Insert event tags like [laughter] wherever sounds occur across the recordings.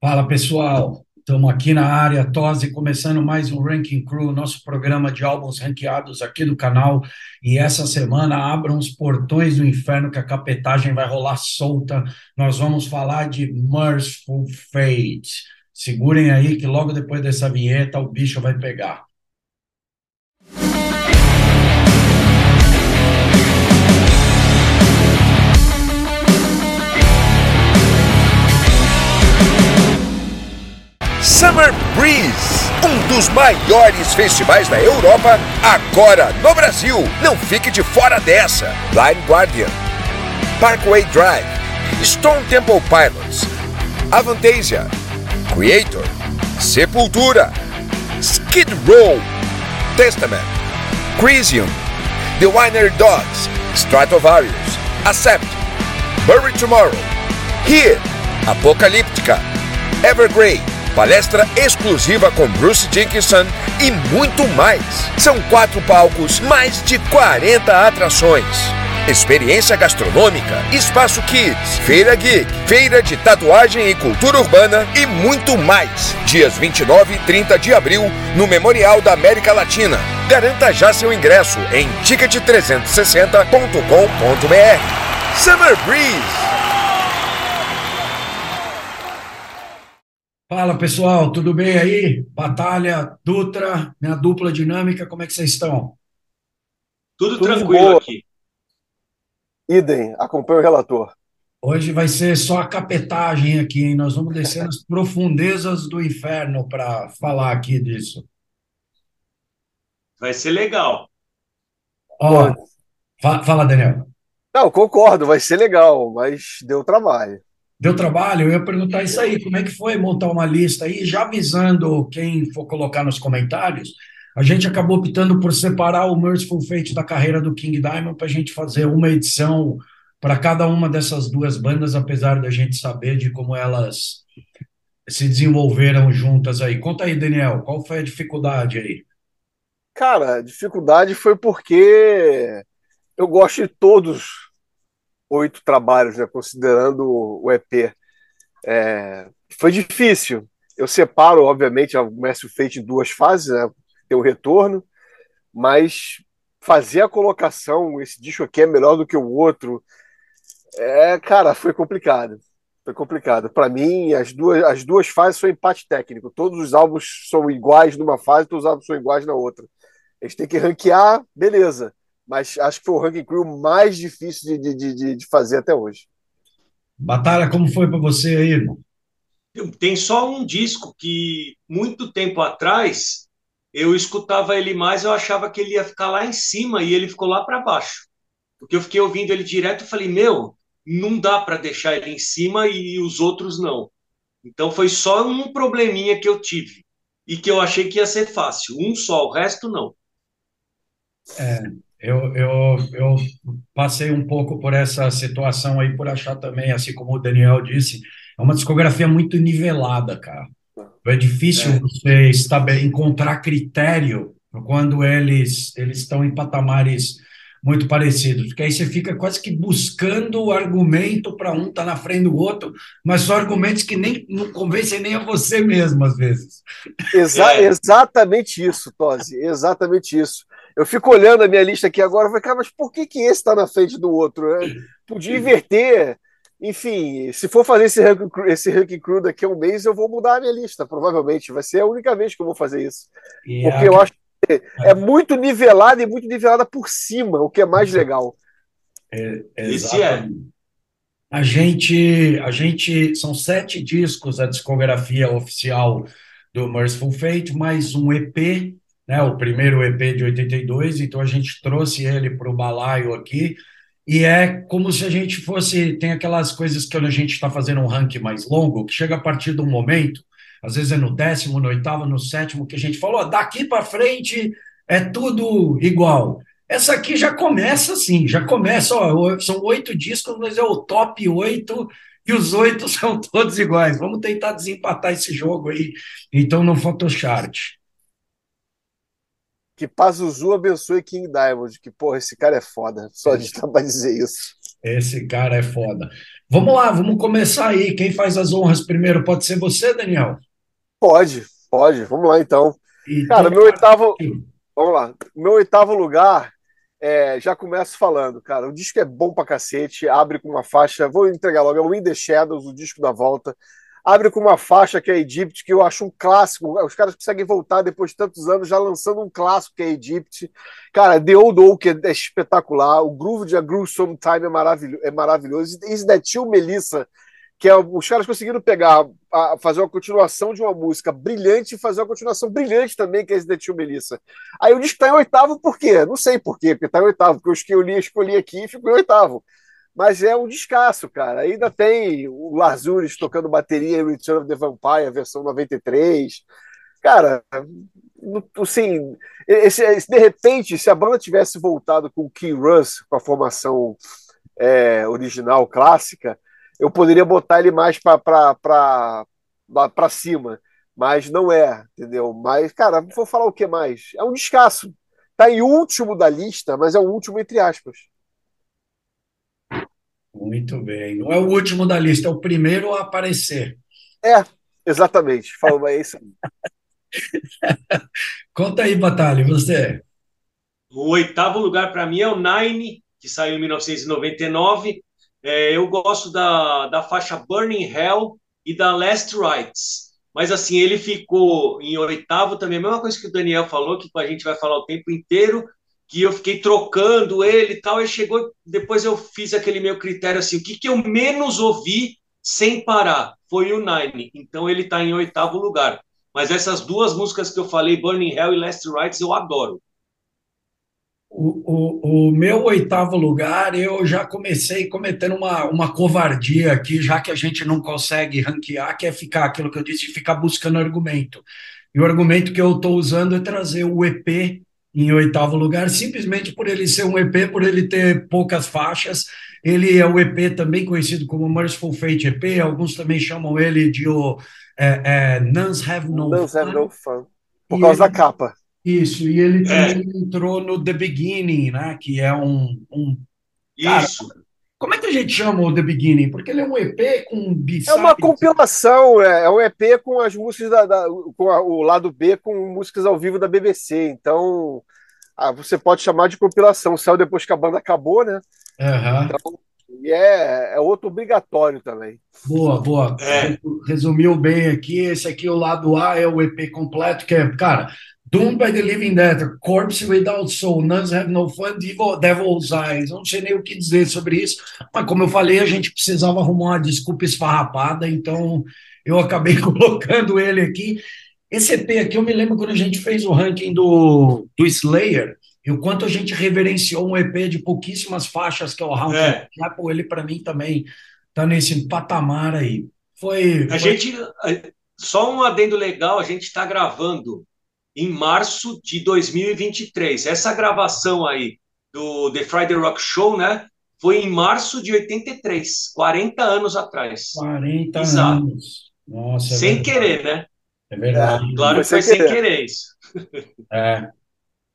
Fala pessoal, estamos aqui na área Tose, começando mais um Ranking Crew, nosso programa de álbuns ranqueados aqui do canal. E essa semana abram os portões do inferno que a capetagem vai rolar solta. Nós vamos falar de Merciful Fate. Segurem aí que logo depois dessa vinheta o bicho vai pegar. Summer Breeze, um dos maiores festivais da Europa, agora no Brasil. Não fique de fora dessa. Blind Guardian, Parkway Drive, Stone Temple Pilots, Avantasia, Creator, Sepultura, Skid Row, Testament, Crisium, The Winer Dogs, Stratovarius, Accept, Bury Tomorrow, Here, Apocalíptica, Evergrey, palestra exclusiva com Bruce Dickinson e muito mais. São quatro palcos, mais de 40 atrações. Experiência gastronômica, espaço kids, feira geek, feira de tatuagem e cultura urbana e muito mais. Dias 29 e 30 de abril no Memorial da América Latina. Garanta já seu ingresso em ticket360.com.br. Summer Breeze. Fala pessoal, tudo bem aí? Batalha, Dutra, minha dupla dinâmica, como é que vocês estão? Tudo, Tudo tranquilo aqui. Idem, acompanha o relator. Hoje vai ser só a capetagem aqui, hein? Nós vamos descer nas profundezas do inferno para falar aqui disso. Vai ser legal. Ó, fa fala, Daniel. Não, concordo, vai ser legal, mas deu trabalho. Deu trabalho? Eu ia perguntar isso aí, como é que foi montar uma lista aí, já avisando quem for colocar nos comentários, a gente acabou optando por separar o Merciful Fate da carreira do King Diamond para a gente fazer uma edição para cada uma dessas duas bandas, apesar da gente saber de como elas se desenvolveram juntas aí. Conta aí, Daniel, qual foi a dificuldade aí? Cara, a dificuldade foi porque eu gosto de todos oito trabalhos, né, considerando o EP. É, foi difícil. Eu separo, obviamente, o Mestre Fate em duas fases, né, tem o retorno, mas fazer a colocação, esse disco aqui é melhor do que o outro, é, cara, foi complicado. Foi complicado. Para mim, as duas, as duas fases são empate técnico. Todos os álbuns são iguais numa fase, todos os álbuns são iguais na outra. A gente tem que ranquear, beleza mas acho que foi o ranking crew mais difícil de, de, de, de fazer até hoje. Batalha, como foi para você aí, irmão? Tem só um disco que, muito tempo atrás, eu escutava ele mais, eu achava que ele ia ficar lá em cima e ele ficou lá para baixo. Porque eu fiquei ouvindo ele direto e falei, meu, não dá para deixar ele em cima e os outros não. Então foi só um probleminha que eu tive e que eu achei que ia ser fácil. Um só, o resto não. É, eu, eu, eu passei um pouco por essa situação aí, por achar também, assim como o Daniel disse, é uma discografia muito nivelada, cara. É difícil é. você estabele, encontrar critério quando eles, eles estão em patamares muito parecidos, porque aí você fica quase que buscando o argumento para um estar tá na frente do outro, mas são argumentos que nem não convencem nem a você mesmo, às vezes. Exa é. Exatamente isso, Tosi, exatamente isso. Eu fico olhando a minha lista aqui agora e falei, cara, mas por que, que esse está na frente do outro? Né? Podia inverter. Enfim, se for fazer esse ranking, esse ranking crew daqui a um mês, eu vou mudar a minha lista, provavelmente. Vai ser a única vez que eu vou fazer isso. Yeah. Porque eu acho que é muito nivelada e muito nivelada por cima, o que é mais legal. É, Esse é. A gente, a gente, são sete discos a discografia oficial do Merciful Fate, mais um EP né, o primeiro EP de 82, então a gente trouxe ele para o balaio aqui, e é como se a gente fosse. Tem aquelas coisas que a gente está fazendo um ranking mais longo, que chega a partir de um momento, às vezes é no décimo, no oitavo, no sétimo, que a gente falou, daqui para frente é tudo igual. Essa aqui já começa assim, já começa, ó, são oito discos, mas é o top oito, e os oito [laughs] são todos iguais. Vamos tentar desempatar esse jogo aí, então, no Photoshart. Que Pazuzu abençoe King Diamond, que, porra, esse cara é foda. Só a gente tá pra dizer isso. Esse cara é foda. Vamos lá, vamos começar aí. Quem faz as honras primeiro? Pode ser você, Daniel? Pode, pode. Vamos lá então. E cara, meu oitavo. Vamos lá. Meu oitavo lugar, é, já começo falando, cara. O disco é bom pra cacete. Abre com uma faixa. Vou entregar logo. É o In the Shadows, o disco da volta abre com uma faixa que é Egypt, que eu acho um clássico. Os caras conseguem voltar depois de tantos anos já lançando um clássico que é Egypt. Cara, The Old Oak é, é espetacular. O groove de A Groove Sometime é, maravilhoso, é maravilhoso. Is That You, Melissa, que é, os caras conseguiram pegar, a, fazer uma continuação de uma música brilhante e fazer uma continuação brilhante também, que é Is That You, Melissa. Aí o disco está em oitavo por quê? Não sei por quê, porque está em oitavo, porque eu escolhi, escolhi aqui e ficou em oitavo mas é um descasso, cara. Ainda tem o Lazures tocando bateria em Return of the Vampire, versão 93. Cara, assim, esse, de repente, se a banda tivesse voltado com o Key Russ, com a formação é, original, clássica, eu poderia botar ele mais para cima. Mas não é, entendeu? Mas, cara, vou falar o que mais? É um descasso. Tá em último da lista, mas é o último entre aspas. Muito bem. Não é o último da lista, é o primeiro a aparecer. É, exatamente. Falou, é isso. [laughs] Conta aí, Batalha, você. O oitavo lugar para mim é o Nine, que saiu em 1999. É, eu gosto da, da faixa Burning Hell e da Last Rites. Mas assim, ele ficou em oitavo também, a mesma coisa que o Daniel falou, que a gente vai falar o tempo inteiro, que eu fiquei trocando ele e tal, e chegou, depois eu fiz aquele meu critério assim, o que, que eu menos ouvi sem parar foi o Nine, então ele está em oitavo lugar. Mas essas duas músicas que eu falei, Burning Hell e Last Rites, eu adoro. O, o, o, meu oitavo lugar, eu já comecei cometendo uma, uma covardia aqui, já que a gente não consegue ranquear, que é ficar aquilo que eu disse, ficar buscando argumento. E o argumento que eu estou usando é trazer o EP em oitavo lugar, simplesmente por ele ser um EP, por ele ter poucas faixas. Ele é o EP também conhecido como Merciful Fate EP, alguns também chamam ele de o é, é, Nuns Have No Nuns Fun. Have no fun. Por causa ele, da capa. Isso, e ele é. também é. entrou no The Beginning, né, que é um... um isso. Como é que a gente chama o The Beginning? Porque ele é um EP com É uma compilação, é, é um EP com as músicas da, da com a, o lado B com músicas ao vivo da BBC. Então, ah, você pode chamar de compilação. Saiu depois que a banda acabou, né? Uhum. Então, e é, é outro obrigatório também. Boa, boa. É. Resumiu bem aqui. Esse aqui, o lado A, é o EP completo, que é, cara, Doomed by the Living Dead, Corpse Without Soul, Nuns Have No Fun, Devil's Eyes. Não sei nem o que dizer sobre isso, mas como eu falei, a gente precisava arrumar uma desculpa esfarrapada, então eu acabei [laughs] colocando ele aqui. Esse EP aqui, eu me lembro quando a gente fez o ranking do, do Slayer, e o quanto a gente reverenciou um EP de pouquíssimas faixas, que é o Round é. Apple, ele para mim também está nesse patamar aí. Foi. A foi... gente. Só um adendo legal, a gente está gravando em março de 2023. Essa gravação aí do The Friday Rock Show, né? Foi em março de 83, 40 anos atrás. 40 Exato. anos. Nossa, é sem verdade. querer, né? É verdade. É, claro que foi sem querer, querer isso. [laughs] É.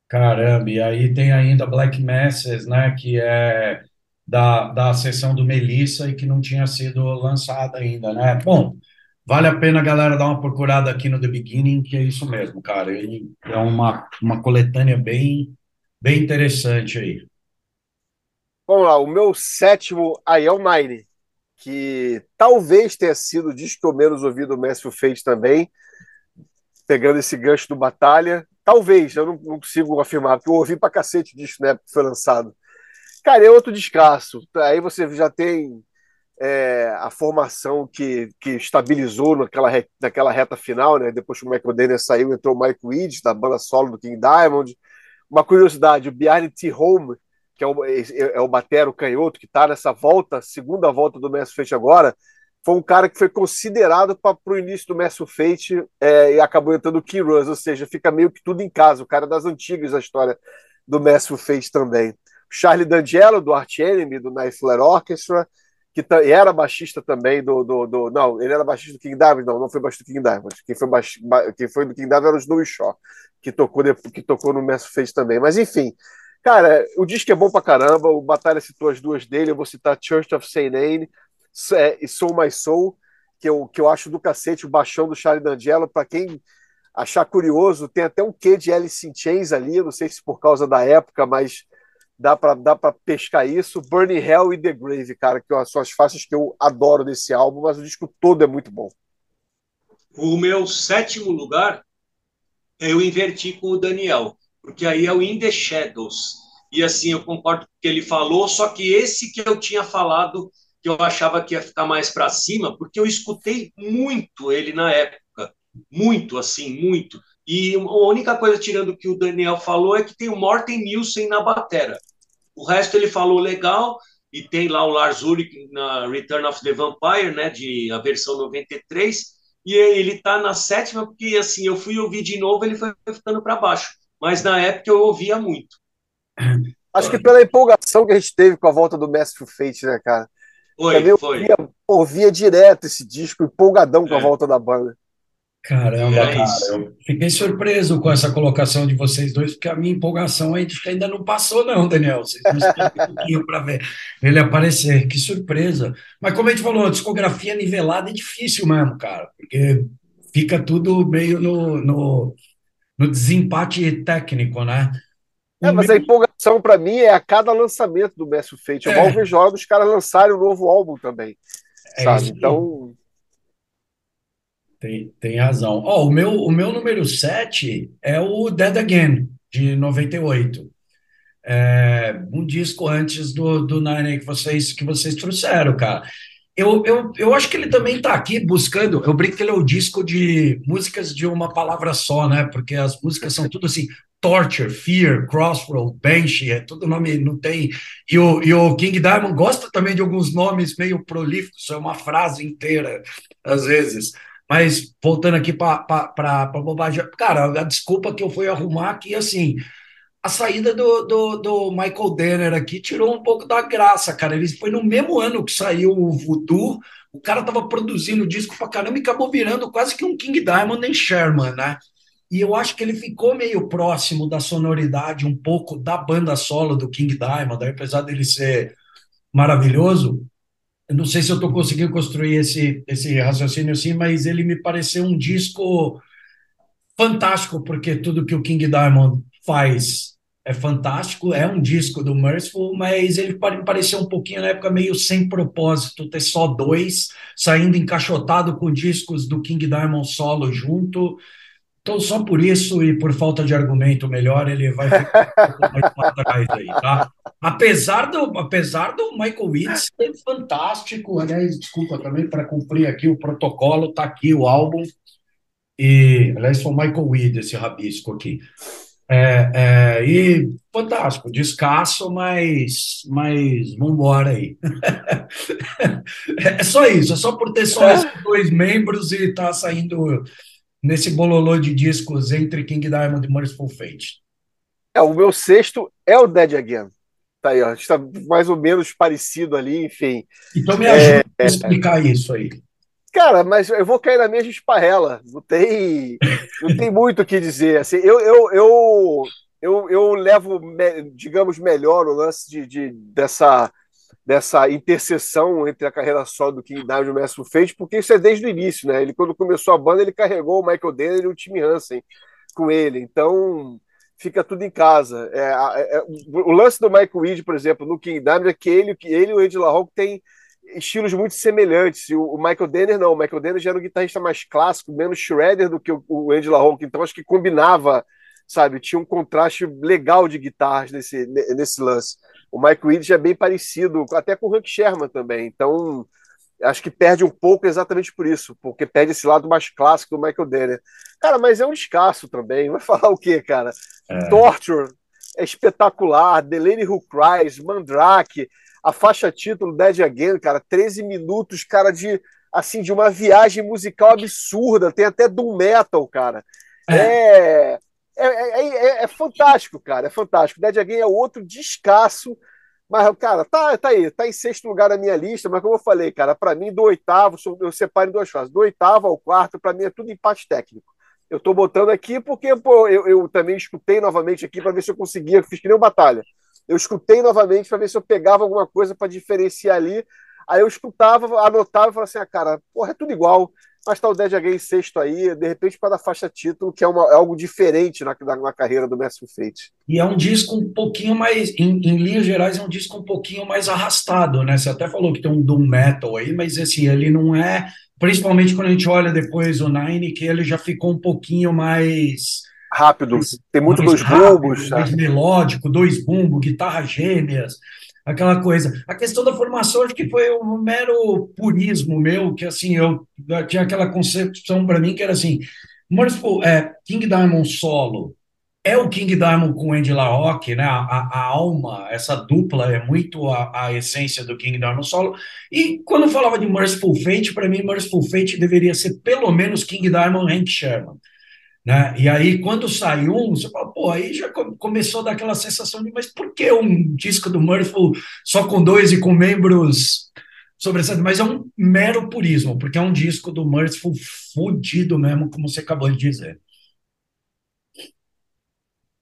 Caramba, e aí tem ainda Black Masses, né? Que é da, da sessão do Melissa e que não tinha sido lançada ainda, né? Bom, Vale a pena, galera, dar uma procurada aqui no The Beginning, que é isso mesmo, cara. Ele é uma, uma coletânea bem, bem interessante aí. Vamos lá, o meu sétimo aí é o Nine, que talvez tenha sido o disco menos ouvido o Messi Fate também, pegando esse gancho do Batalha. Talvez, eu não, não consigo afirmar, porque eu ouvi pra cacete disso na época que foi lançado. Cara, é outro descasso. Aí você já tem é, a formação que, que estabilizou naquela, re, naquela reta final, né? Depois que o Michael Dennis saiu, entrou o Mike Weed, da banda solo do King Diamond. Uma curiosidade, o Bjarne T. Home, que é o, é, é o batero canhoto, que está nessa volta, segunda volta do Mass Fate agora, foi um cara que foi considerado para o início do Mass Fate é, e acabou entrando o King Russ, ou seja, fica meio que tudo em casa, o cara das antigas da história do Mass Fate também. Charlie D'Angelo, do Arch Enemy, do Flare Orchestra, que era baixista também do, do, do, Não, ele era baixista do King Diamond, não, não foi baixista do King Diamond. Quem foi, baix, quem foi do King Diamond era o Snowy Shaw, que tocou, que tocou no Mass Face também. Mas enfim, Cara, o disco é bom pra caramba. O Batalha citou as duas dele. Eu vou citar Church of St. Anne e Soul My Soul, que eu, que eu acho do cacete, o baixão do Charlie D'Angelo. Pra quem achar curioso, tem até um quê de Alice in Chains ali. Não sei se por causa da época, mas dá pra, dá pra pescar isso. Burning Hell e The Grave, cara, que são as faixas que eu adoro desse álbum, mas o disco todo é muito bom. O meu sétimo lugar eu inverti com o Daniel porque aí é o In the Shadows. E assim, eu concordo com o que ele falou, só que esse que eu tinha falado, que eu achava que ia ficar mais para cima, porque eu escutei muito ele na época, muito, assim, muito. E a única coisa, tirando o que o Daniel falou, é que tem o Morten Nielsen na batera. O resto ele falou legal, e tem lá o Lars Ulrich na Return of the Vampire, né, de a versão 93, e ele tá na sétima, porque assim, eu fui ouvir de novo, ele foi ficando para baixo mas na época eu ouvia muito. [clears throat] Acho que pela empolgação que a gente teve com a volta do Mestre Fate, né, cara? Foi, Também foi. Ouvia, ouvia direto esse disco, empolgadão com é. a volta da banda. Caramba, é cara, eu fiquei surpreso com essa colocação de vocês dois, porque a minha empolgação ainda não passou, não, Daniel. Vocês não um pouquinho para ver ele aparecer. Que surpresa. Mas como a gente falou, a discografia nivelada é difícil mesmo, cara, porque fica tudo meio no, no no desempate técnico, né? É, mas a empolgação para mim é a cada lançamento do Messi Fate. Eu é. mal vejo dos caras lançarem um novo álbum também. É sabe? Então. Tem, tem razão. Oh, o, meu, o meu número 7 é o Dead Again, de 98. É, um disco antes do, do Nine que vocês, que vocês trouxeram, cara. Eu, eu, eu acho que ele também está aqui buscando. Eu brinco que ele é o disco de músicas de uma palavra só, né? Porque as músicas são tudo assim: Torture, Fear, Crossroad, Banshee, é tudo nome, não tem. E o, e o King Diamond gosta também de alguns nomes meio prolíficos, é uma frase inteira, às vezes. Mas voltando aqui para bobagem, cara, a desculpa que eu fui arrumar aqui, assim, a saída do, do, do, Michael Denner aqui tirou um pouco da graça, cara. Ele foi no mesmo ano que saiu o Voodoo, o cara tava produzindo disco pra caramba e acabou virando quase que um King Diamond em Sherman, né? E eu acho que ele ficou meio próximo da sonoridade, um pouco da banda solo do King Diamond, apesar dele ser maravilhoso. Eu não sei se eu estou conseguindo construir esse, esse raciocínio assim, mas ele me pareceu um disco fantástico, porque tudo que o King Diamond faz é fantástico, é um disco do Merciful, mas ele me pareceu um pouquinho na época meio sem propósito, ter só dois, saindo encaixotado com discos do King Diamond solo junto. Então, só por isso e por falta de argumento melhor, ele vai ficar um pouco mais para trás aí, tá? Apesar do, apesar do Michael Weed ser fantástico, aliás, desculpa também, para cumprir aqui o protocolo, tá aqui o álbum, e, aliás, foi o Michael Weed, esse rabisco aqui. É, é, e fantástico, descasso, mas, mas vamos embora aí. [laughs] é só isso, é só por ter só é. esses dois membros e estar tá saindo nesse bololô de discos entre King Diamond e Merciful Fate. É, o meu sexto é o Dead Again. Tá aí, ó, a gente tá mais ou menos parecido ali, enfim. Então me ajuda é, a explicar isso aí. Cara, mas eu vou cair na mesma esparrela. Não tem, não tem muito o que dizer. Assim, eu, eu, eu, eu, eu levo, digamos, melhor o lance de, de, dessa, dessa interseção entre a carreira solo do King Diamond e o Mestre Fate, porque isso é desde o início, né? Ele, quando começou a banda, ele carregou o Michael Denner e o Tim Hansen com ele. Então, fica tudo em casa. É, é, é, o lance do Michael Weed, por exemplo, no King Diamond, é que ele, ele e o Andy LaRocque têm estilos muito semelhantes. E o, Michael Denner não, o Michael Denner já era um guitarrista mais clássico, menos shredder do que o, o Andy LaRocque, então acho que combinava, sabe, tinha um contraste legal de guitarras nesse, nesse lance. O Mike Reed já é bem parecido, até com o Hank Sherman também, então acho que perde um pouco exatamente por isso, porque perde esse lado mais clássico do Michael Denner. Cara, mas é um escasso também, vai [laughs] falar o quê, cara? É. Torture é espetacular, Delaney Who Cries, Mandrake, a faixa título Dead Again, cara, 13 minutos, cara, de assim, de uma viagem musical absurda, tem até do metal, cara. É. É, é, é, é, fantástico, cara, é fantástico. Dead Again é outro descasso, mas, cara, tá, tá aí, tá em sexto lugar na minha lista, mas como eu falei, cara, para mim, do oitavo, eu separo em duas fases, do oitavo ao quarto, para mim é tudo empate técnico. Eu estou botando aqui porque pô, eu, eu também escutei novamente aqui para ver se eu conseguia, fiz que nem batalha. Eu escutei novamente para ver se eu pegava alguma coisa para diferenciar ali. Aí eu escutava, anotava e falava assim: ah, cara, porra, é tudo igual mas tá o Dead Against sexto aí, de repente para a faixa título, que é, uma, é algo diferente na, na, na, carreira do Merciful Fate. E é um disco um pouquinho mais, em, em, linhas gerais, é um disco um pouquinho mais arrastado, né? Você até falou que tem um doom metal aí, mas assim, ele não é, principalmente quando a gente olha depois o Nine, que ele já ficou um pouquinho mais rápido, tem muito dois bumbos, mais melódico, dois bumbos, guitarras gêmeas, aquela coisa. A questão da formação acho que foi um mero purismo meu, que assim, eu, eu tinha aquela concepção para mim que era assim, Merciful, é, King Diamond solo é o King Diamond com Andy LaRocque, né? A, a, alma, essa dupla é muito a, a, essência do King Diamond solo. E quando falava de Merciful Fate, para mim Merciful Fate deveria ser pelo menos King Diamond Hank Sherman. Né? E aí, quando sai um, você fala, pô, aí já começou a dar aquela sensação de, mas por que um disco do Murphy só com dois e com membros sobressalentes? Mas é um mero purismo, porque é um disco do Merciful fudido mesmo, como você acabou de dizer.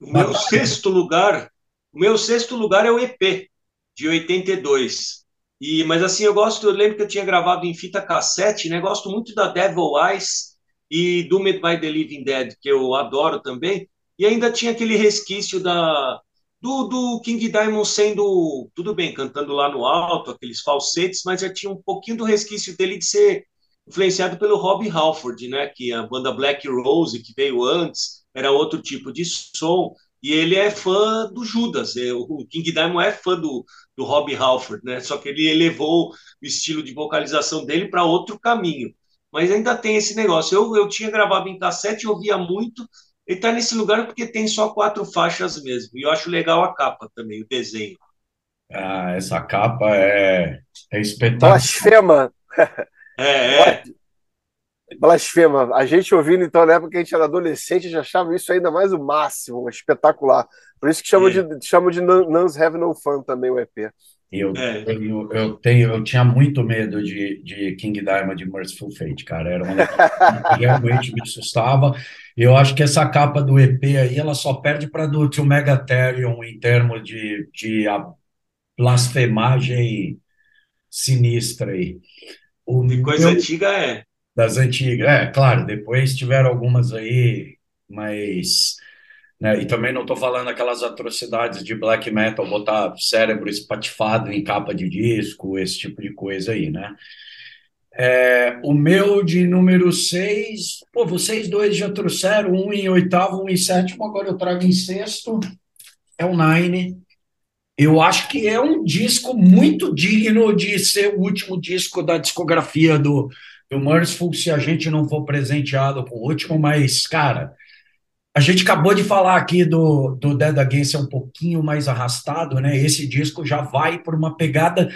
O meu Batalha. sexto lugar, o meu sexto lugar é o EP de 82. E, mas assim, eu gosto, eu lembro que eu tinha gravado em fita cassete, né? Gosto muito da Devil Eyes e Doomed by the Living Dead, que eu adoro também, e ainda tinha aquele resquício da do, do King Diamond sendo, tudo bem, cantando lá no alto, aqueles falsetes, mas já tinha um pouquinho do resquício dele de ser influenciado pelo Rob Halford, né, que a banda Black Rose, que veio antes, era outro tipo de som, e ele é fã do Judas, é, o King Diamond é fã do, do Rob Halford, né, só que ele elevou o estilo de vocalização dele para outro caminho mas ainda tem esse negócio. Eu, eu tinha gravado em cassete, eu ouvia muito. Ele está nesse lugar porque tem só quatro faixas mesmo. E eu acho legal a capa também, o desenho. Ah, essa capa é, é espetacular. Blasfema! É, é. [laughs] Blasfema. A gente ouvindo, então, na época que a gente era adolescente, já achava isso ainda mais o máximo, espetacular. Por isso que chamam é. de, chamam de Nuns Have No Fun também o EP. Eu, é. tenho, eu tenho, eu tinha muito medo de, de King Diamond de Merciful Fate, cara. Era uma que realmente me assustava. Eu acho que essa capa do EP aí, ela só perde para do Tio Megatherium em termos de, de a blasfemagem sinistra aí. O de coisa meu, antiga é. Das antigas, é, claro. Depois tiveram algumas aí, mas né? E também não estou falando aquelas atrocidades de black metal, botar cérebro espatifado em capa de disco, esse tipo de coisa aí, né? É, o meu de número 6, pô, vocês dois já trouxeram um em oitavo, um em sétimo, agora eu trago em sexto, é o Nine. Eu acho que é um disco muito digno de ser o último disco da discografia do, do Merciful, se a gente não for presenteado com o último, mas, cara, a gente acabou de falar aqui do, do Dead Against é um pouquinho mais arrastado, né? Esse disco já vai por uma pegada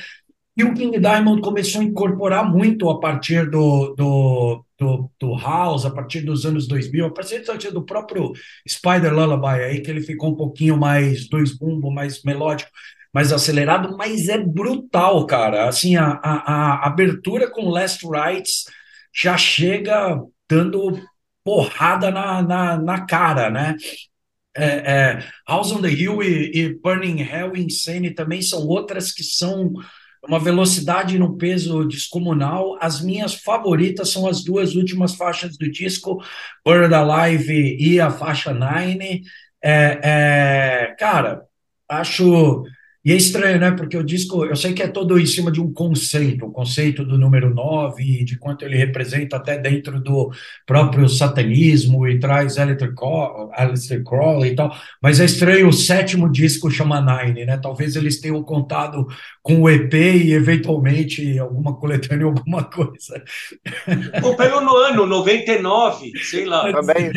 e o King Diamond começou a incorporar muito a partir do, do, do, do House, a partir dos anos 2000, a partir do próprio Spider Lullaby aí, que ele ficou um pouquinho mais dois bumbo, mais melódico, mais acelerado, mas é brutal, cara. Assim, a, a, a abertura com Last Rights já chega dando porrada na, na, na cara, né? É, é, House on the Hill e, e, Burning Hell Insane também são outras que são uma velocidade e um peso descomunal. As minhas favoritas são as duas últimas faixas do disco, Burned Alive e a faixa Nine. É, é cara, acho e é estranho, né? Porque o disco, eu sei que é todo em cima de um conceito, o conceito do número 9, de quanto ele representa até dentro do próprio satanismo e traz Alistair Crowley e tal, mas é estranho o sétimo disco chama Nine, né? Talvez eles tenham contado com o EP e eventualmente alguma coletânea, [laughs] alguma coisa. Ou pelo no ano, 99, sei lá. Também.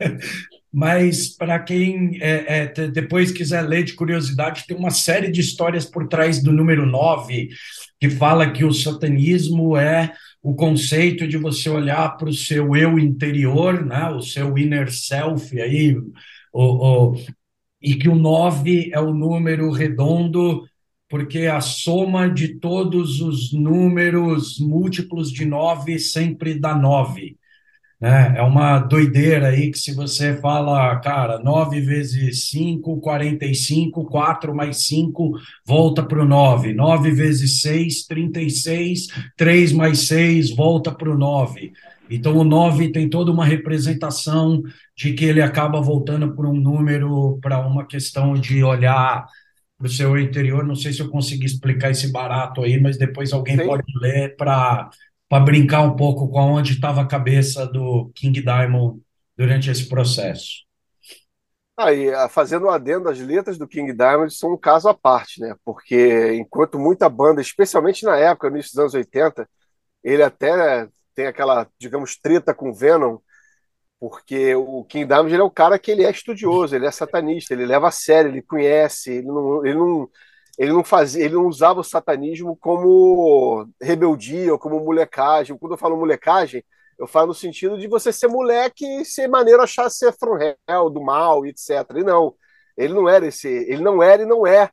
[laughs] mas para quem é, é, depois quiser ler de curiosidade, tem uma série de histórias por trás do número 9, que fala que o satanismo é o conceito de você olhar para o seu eu interior, né, o seu inner self, aí, o, o, e que o 9 é o número redondo, porque a soma de todos os números múltiplos de 9 sempre dá 9. Né? É uma doideira aí que se você fala, cara, 9 vezes 5, 45, 4 mais 5, volta para o 9. 9 vezes 6, 36, 3 mais 6, volta para o 9. Então, o 9 tem toda uma representação de que ele acaba voltando por um número, para uma questão de olhar para o seu interior. Não sei se eu consegui explicar esse barato aí, mas depois alguém Sim. pode ler para para brincar um pouco com onde estava a cabeça do King Diamond durante esse processo. Aí, ah, fazendo um adendo, as letras do King Diamond são um caso à parte, né? Porque enquanto muita banda, especialmente na época, no início dos anos 80, ele até tem aquela, digamos, treta com Venom, porque o King Diamond é o cara que ele é estudioso, ele é satanista, ele leva a sério, ele conhece, ele não, ele não ele não fazia, ele não usava o satanismo como rebeldia ou como molecagem. Quando eu falo molecagem, eu falo no sentido de você ser moleque e ser maneiro achar ser from hell, do mal, etc. E não, ele não era esse, ele não era e não é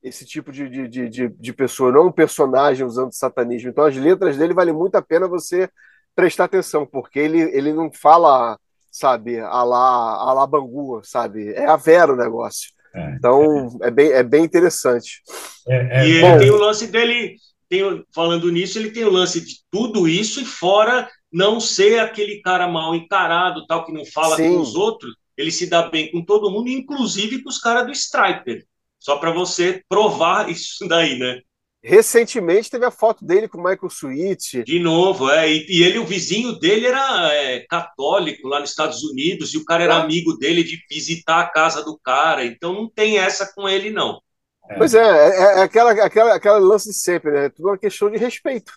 esse tipo de, de, de, de pessoa, não é um personagem usando satanismo. Então as letras dele vale muito a pena você prestar atenção, porque ele, ele não fala, sabe, a lá, a lá Bangu, sabe? É a vera o negócio. É, então é. é, bem, é bem interessante. É, é, e ele tem o lance dele, tem, falando nisso, ele tem o lance de tudo isso e fora não ser aquele cara mal encarado, tal, que não fala Sim. com os outros, ele se dá bem com todo mundo, inclusive com os caras do Striper. Só para você provar [laughs] isso daí, né? Recentemente teve a foto dele com o Michael Sweet. De novo, é. E, e ele, o vizinho dele era é, católico lá nos Estados Unidos, e o cara era é. amigo dele de visitar a casa do cara. Então não tem essa com ele, não. É. Pois é, é, é, aquela, aquela, aquela lance de sempre, né? É tudo uma questão de respeito.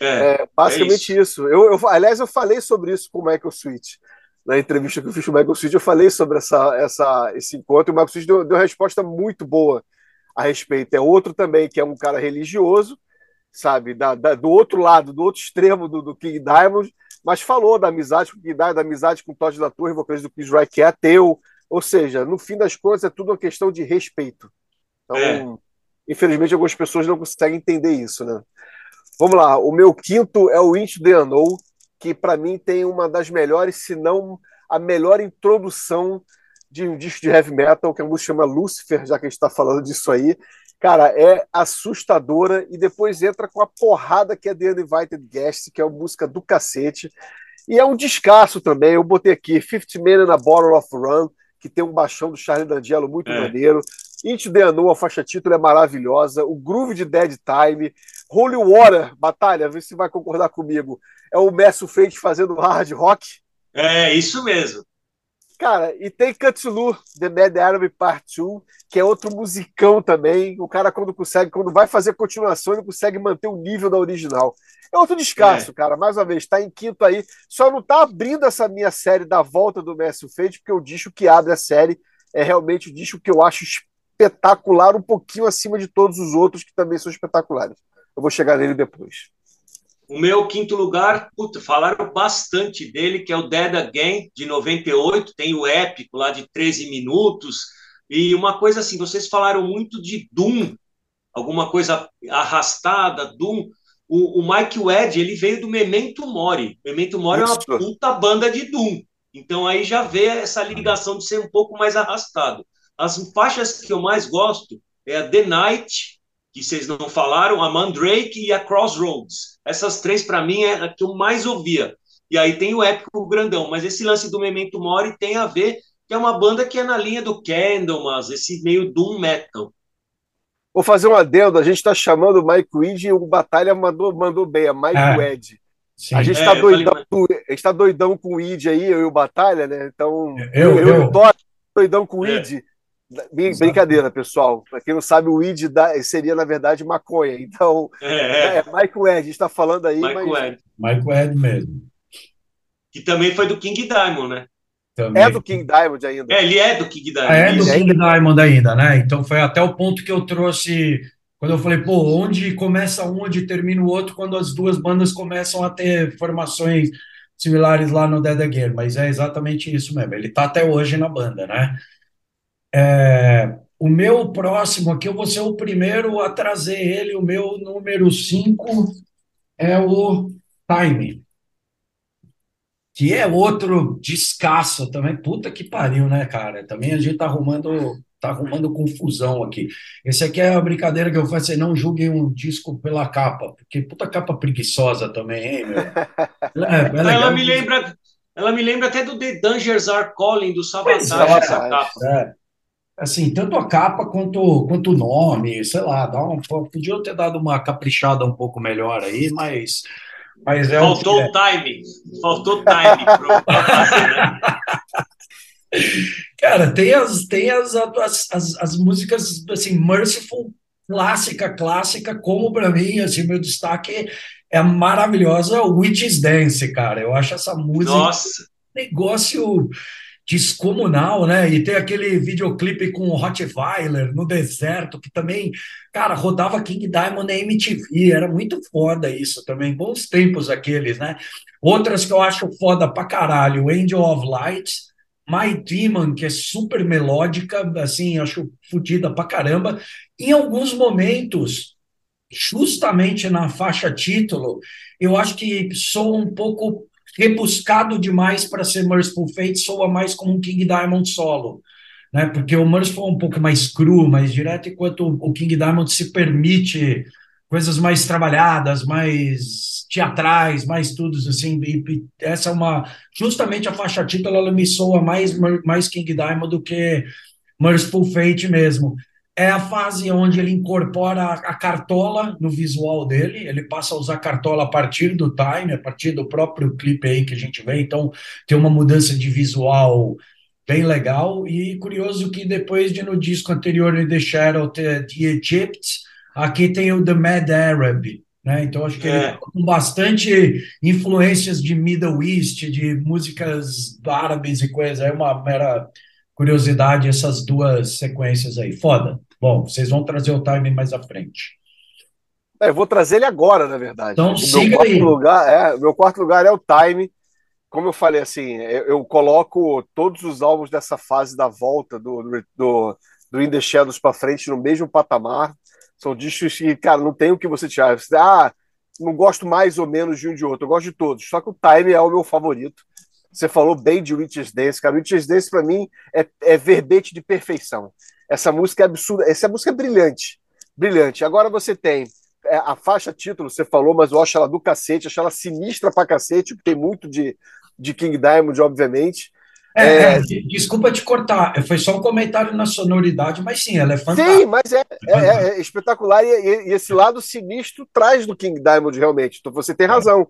É, basicamente isso. isso. Eu, eu, aliás, eu falei sobre isso com o Michael Sweet. Na entrevista que eu fiz com o Michael Sweet, eu falei sobre essa, essa, esse encontro, e o Michael Sweet deu, deu uma resposta muito boa a respeito. É outro também que é um cara religioso, sabe, da, da, do outro lado, do outro extremo do, do, King Diamond, mas falou da amizade com o King Diamond, da amizade com o Todd da Torre, vocalista do Chris Rock, que é ateu. Ou seja, no fim das contas, é tudo uma questão de respeito. Então, é. infelizmente, algumas pessoas não conseguem entender isso, né? Vamos lá, o meu quinto é o Into the Unknown, que para mim tem uma das melhores, se não a melhor introdução de um disco de heavy metal, que a música chama Lucifer, já que a gente está falando disso aí. Cara, é assustadora e depois entra com a porrada que é The Uninvited Guest, que é uma música do cacete. E é um descasso também. Eu botei aqui 50 Men in a Bottle of Run, que tem um baixão do Charlie D'Angelo muito é. maneiro. Into the Unknown, a faixa título é maravilhosa. O groove de Dead Time. Holy Water, batalha, vê se vai concordar comigo. É o Messi Fate fazendo hard rock. É, isso mesmo. Cara, e tem Cthulhu, The Mad Arab Part 2, que é outro musicão também. O cara, quando consegue, quando vai fazer continuação, ele consegue manter o nível da original. É outro descasso, é. cara. Mais uma vez, está em quinto aí. Só não está abrindo essa minha série da volta do Messi Fate, porque o disco que abre a série é realmente o disco que eu acho espetacular, um pouquinho acima de todos os outros que também são espetaculares. Eu vou chegar nele depois. O meu quinto lugar, puta, falaram bastante dele, que é o Dead Again, de 98, tem o épico lá de 13 minutos. E uma coisa assim, vocês falaram muito de Doom, alguma coisa arrastada, Doom. O, o Mike Wedge, ele veio do Memento Mori. Memento Mori Isso. é uma puta banda de Doom. Então aí já vê essa ligação de ser um pouco mais arrastado. As faixas que eu mais gosto é a The Night, que vocês não falaram, a Mandrake e a Crossroads. Essas três, para mim, é a que eu mais ouvia. E aí tem o épico grandão, mas esse lance do Memento Mori tem a ver que é uma banda que é na linha do Candlemas, esse meio doom metal. Vou fazer um adendo, a gente está chamando o Mike Weed e o Batalha mandou, mandou bem, é Mike é. Weed. A gente está é, doidão, falei... tá doidão com o Weed aí, eu e o Batalha, né? Então, eu, eu, eu, eu. e doidão com o Weed. É. Brincadeira, pessoal. Para quem não sabe, o weed seria, na verdade, maconha. Então, é, é. é Michael Ed, está falando aí. Michael mas... Ed. Michael Ed mesmo. Que também foi do King Diamond, né? Também. É do King Diamond ainda. É, ele é do King Diamond. É do King Diamond ainda, né? Então foi até o ponto que eu trouxe. Quando eu falei, pô, onde começa um, onde termina o outro, quando as duas bandas começam a ter formações similares lá no Dead Again. Mas é exatamente isso mesmo. Ele tá até hoje na banda, né? É, o meu próximo aqui, eu vou ser o primeiro a trazer ele, o meu número 5 é o Time. que é outro descasso também. Puta que pariu, né, cara? Também a gente tá arrumando, tá arrumando confusão aqui. Esse aqui é a brincadeira que eu faço, você não julguem um disco pela capa, porque puta capa preguiçosa também, hein, meu? [laughs] É, é ela me lembra, ela me lembra até do The Dangers Are Calling do Sabotage, é, essa capa. É. Assim, tanto a capa quanto, quanto o nome, sei lá, dá um, podia ter dado uma caprichada um pouco melhor aí, mas mas é Faltou o é. time. Faltou time? Cara, tem as, tem as, as, as, as músicas assim, Merciful, clássica, clássica, como para mim, assim, meu destaque é a maravilhosa Witch's Dance, cara. Eu acho essa música Nossa. um negócio descomunal, né? E tem aquele videoclipe com o Rottweiler no deserto, que também, cara, rodava King Diamond na MTV, era muito foda isso também, bons tempos aqueles, né? Outras que eu acho foda pra caralho, Angel of Light, My Demon, que é super melódica, assim, acho fodida pra caramba. Em alguns momentos, justamente na faixa título, eu acho que sou um pouco rebuscado demais para ser Merciful Fate, soa mais como um King Diamond solo, né? Porque o Merciful é um pouco mais cru, mais direto, enquanto o King Diamond se permite coisas mais trabalhadas, mais teatrais, mais tudo assim. E, e essa é uma justamente a faixa título, ela me soa mais mais King Diamond do que Merciful Fate mesmo é a fase onde ele incorpora a cartola no visual dele, ele passa a usar cartola a partir do time, a partir do próprio clipe aí que a gente vê, então tem uma mudança de visual bem legal, e curioso que depois de no disco anterior em The Shadow ter The Egypt, aqui tem o The Mad Arab, né? Então acho que é. ele com bastante influências de Middle East, de músicas árabes e coisas, é uma mera curiosidade essas duas sequências aí. Foda. Bom, vocês vão trazer o time mais à frente. É, eu vou trazer ele agora, na verdade. Então, o siga meu quarto aí. Lugar, é, meu quarto lugar é o time. Como eu falei, assim, eu, eu coloco todos os álbuns dessa fase da volta do, do, do In The Shadows para frente no mesmo patamar. São discos que, cara, não tem o que você tirar. Você, ah, não gosto mais ou menos de um de outro. Eu gosto de todos. Só que o Time é o meu favorito. Você falou bem de Witches Dance, cara. Witches Dance, para mim, é, é verbete de perfeição. Essa música é absurda. Essa música é brilhante. Brilhante. Agora você tem é, a faixa título, você falou, mas eu acho ela do cacete, acho ela sinistra pra cacete, porque tem muito de, de King Diamond, obviamente. É, é, [laughs] é desculpa te cortar, foi só um comentário na sonoridade, mas sim, ela é fantástica. Sim, mas é, é, é, é espetacular e, e, esse lado sinistro traz do King Diamond realmente. Então você tem razão.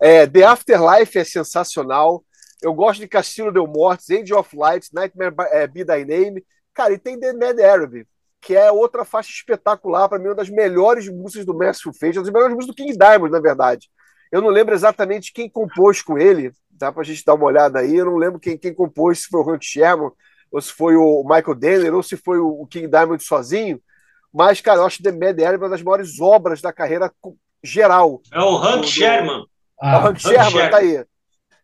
É, The Afterlife é sensacional. Eu gosto de Castillo Del Mortes, Age of Light, Nightmare é, Be Thy Name. Cara, e tem The Mad Arab, que é outra faixa espetacular, para mim, uma das melhores músicas do Merciful Fate, uma das melhores músicas do King Diamond, na verdade. Eu não lembro exatamente quem compôs com ele, dá para a gente dar uma olhada aí. Eu não lembro quem, quem compôs, se foi o Hank Sherman, ou se foi o Michael Denner, ou se foi o King Diamond sozinho. Mas, cara, eu acho The Mad Arab uma das maiores obras da carreira geral. É o Hank Sherman. Ah, o Hank Sherman, Sherman, tá aí.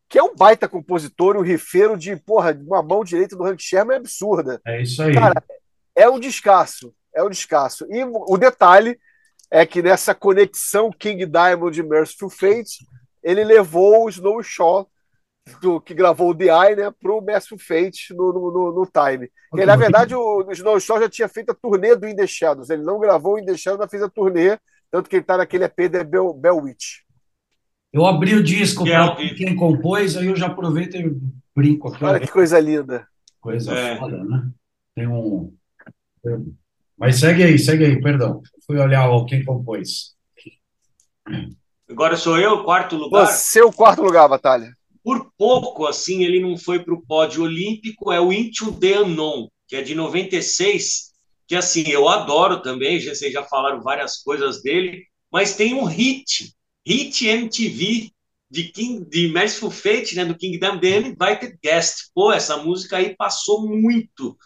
Que é um baita compositor, um rifeiro de, porra, uma mão direita do Hank Sherman é absurda. É isso aí. Cara, é um descasso. É um descasso. E o detalhe é que nessa conexão King Diamond e Merciful Fate, ele levou o Snow Shaw, do, que gravou o The Eye, né, pro Merciful Fate no, no, no, no Time. Okay. na verdade, o, o Snow Shaw já tinha feito a turnê do In The Shadows. Ele não gravou o In The Shadows, mas fez a turnê, tanto que ele tá naquele EP da Bell, Bell Witch. Eu abri o disco para quem compôs, aí eu já aproveito e brinco aqui. Olha que coisa linda. Coisa é. foda, né? Tem um. Mas segue aí, segue aí, perdão. Fui olhar quem compôs. Agora sou eu, quarto lugar. Você o quarto lugar, Batalha. Por pouco, assim, ele não foi para o pódio olímpico, é o Into the Unknown, que é de 96, que assim, eu adoro também, vocês já falaram várias coisas dele, mas tem um hit Hit MTV de, King, de Merciful Fate, né, do Kingdom The Invited Guest. Pô, essa música aí passou muito.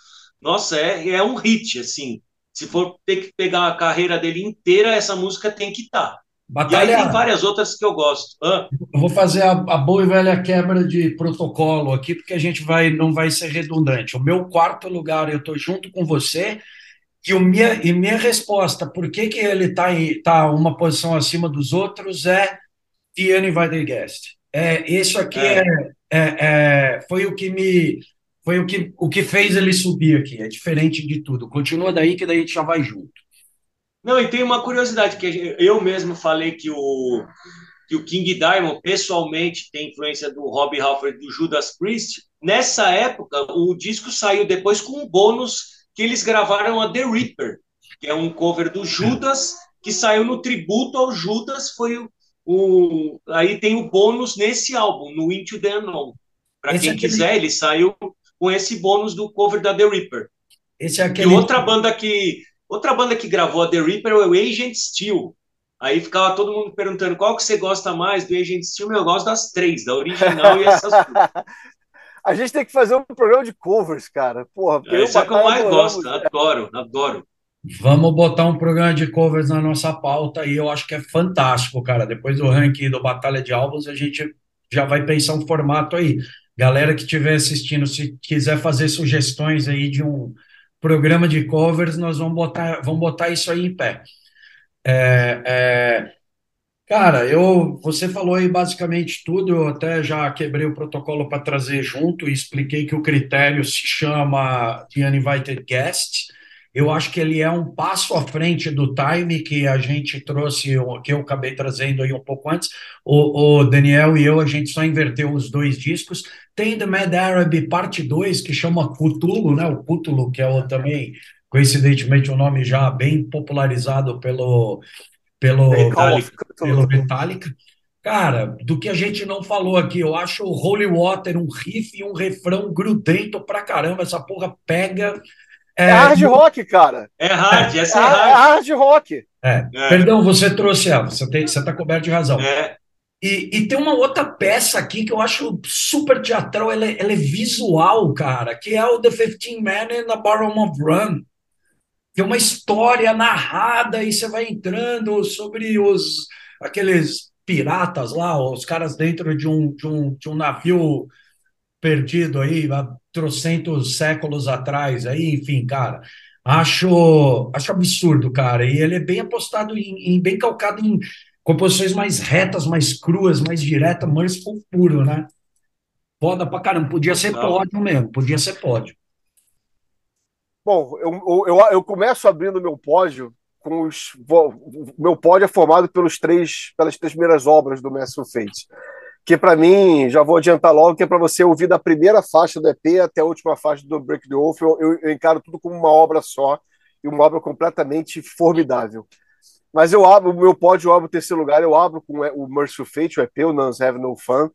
Nossa, é, é um hit, assim. Se for ter que pegar a carreira dele inteira, essa música tem que estar. Tá. Batalha... E aí tem várias outras que eu gosto. Ah. Eu vou fazer a, a, boa e velha quebra de protocolo aqui, porque a gente vai não vai ser redundante. O meu quarto lugar, eu estou junto com você, e, o minha, e minha resposta, por que, que ele está tá uma posição acima dos outros, é The Uninvited Guest. É, isso aqui é. É, é, foi o que me foi o que, o que fez ele subir aqui. É diferente de tudo. Continua daí que daí a gente já vai junto. Não, e tem uma curiosidade que eu mesmo falei que o que o King Diamond pessoalmente tem influência do Robbie Halford e do Judas Priest. Nessa época, o disco saiu depois com um bônus que eles gravaram a The Reaper, que é um cover do Judas que saiu no tributo ao Judas. Foi o, o aí tem o bônus nesse álbum, no Into the Unknown. Para quem é quiser, ele saiu com esse bônus do cover da The Reaper. Esse é aquele... E outra banda que outra banda que gravou a The Reaper é o Agent Steel Aí ficava todo mundo perguntando qual que você gosta mais do Agent Steel. Eu gosto das três, da original e essas [laughs] A gente tem que fazer um programa de covers, cara. Porra, é, isso é que eu mais gosto, adoro, adoro. Vamos botar um programa de covers na nossa pauta e eu acho que é fantástico, cara. Depois do ranking do Batalha de Álbuns, a gente já vai pensar um formato aí. Galera que estiver assistindo, se quiser fazer sugestões aí de um programa de covers, nós vamos botar, vamos botar isso aí em pé. É, é, cara, eu, você falou aí basicamente tudo, eu até já quebrei o protocolo para trazer junto e expliquei que o critério se chama The Uninvited Guest. Eu acho que ele é um passo à frente do time que a gente trouxe, que eu acabei trazendo aí um pouco antes. O, o Daniel e eu, a gente só inverteu os dois discos. Tem The Mad Arab Parte 2, que chama Cthulhu, né? O Cthulhu, que é o, também coincidentemente um nome já bem popularizado pelo pelo Metallica. pelo Metallica. Cara, do que a gente não falou aqui, eu acho o Holy Water um riff e um refrão grudento pra caramba. Essa porra pega. É, é hard rock, cara. É hard, essa é, é hard. É hard rock. É. é. Perdão, você trouxe ela, você, tem, você tá coberto de razão. É. E, e, tem uma outra peça aqui que eu acho super teatral, ela, é, ela é visual, cara, que é o The 15 Man in the Bottom of Run é uma história narrada e você vai entrando sobre os aqueles piratas lá, os caras dentro de um, de um, de um navio perdido aí, há trocentos séculos atrás, aí, enfim, cara, acho, acho absurdo, cara, e ele é bem apostado em, em bem calcado em composições mais retas, mais cruas, mais diretas, Merciful puro, né? Foda pra caramba, podia ser pódio mesmo, podia ser pódio. Bom, eu, eu, eu começo abrindo meu pódio com os. Meu pódio é formado pelos três, pelas três primeiras obras do Mestre Fate. Que para mim, já vou adiantar logo, que é para você ouvir da primeira faixa do EP até a última faixa do Break the Wolf. Eu, eu, eu encaro tudo como uma obra só e uma obra completamente formidável. Mas eu abro, o meu pódio, eu abro o terceiro lugar, eu abro com o Merciful Fate, o EP, o Nuns Have No Fun,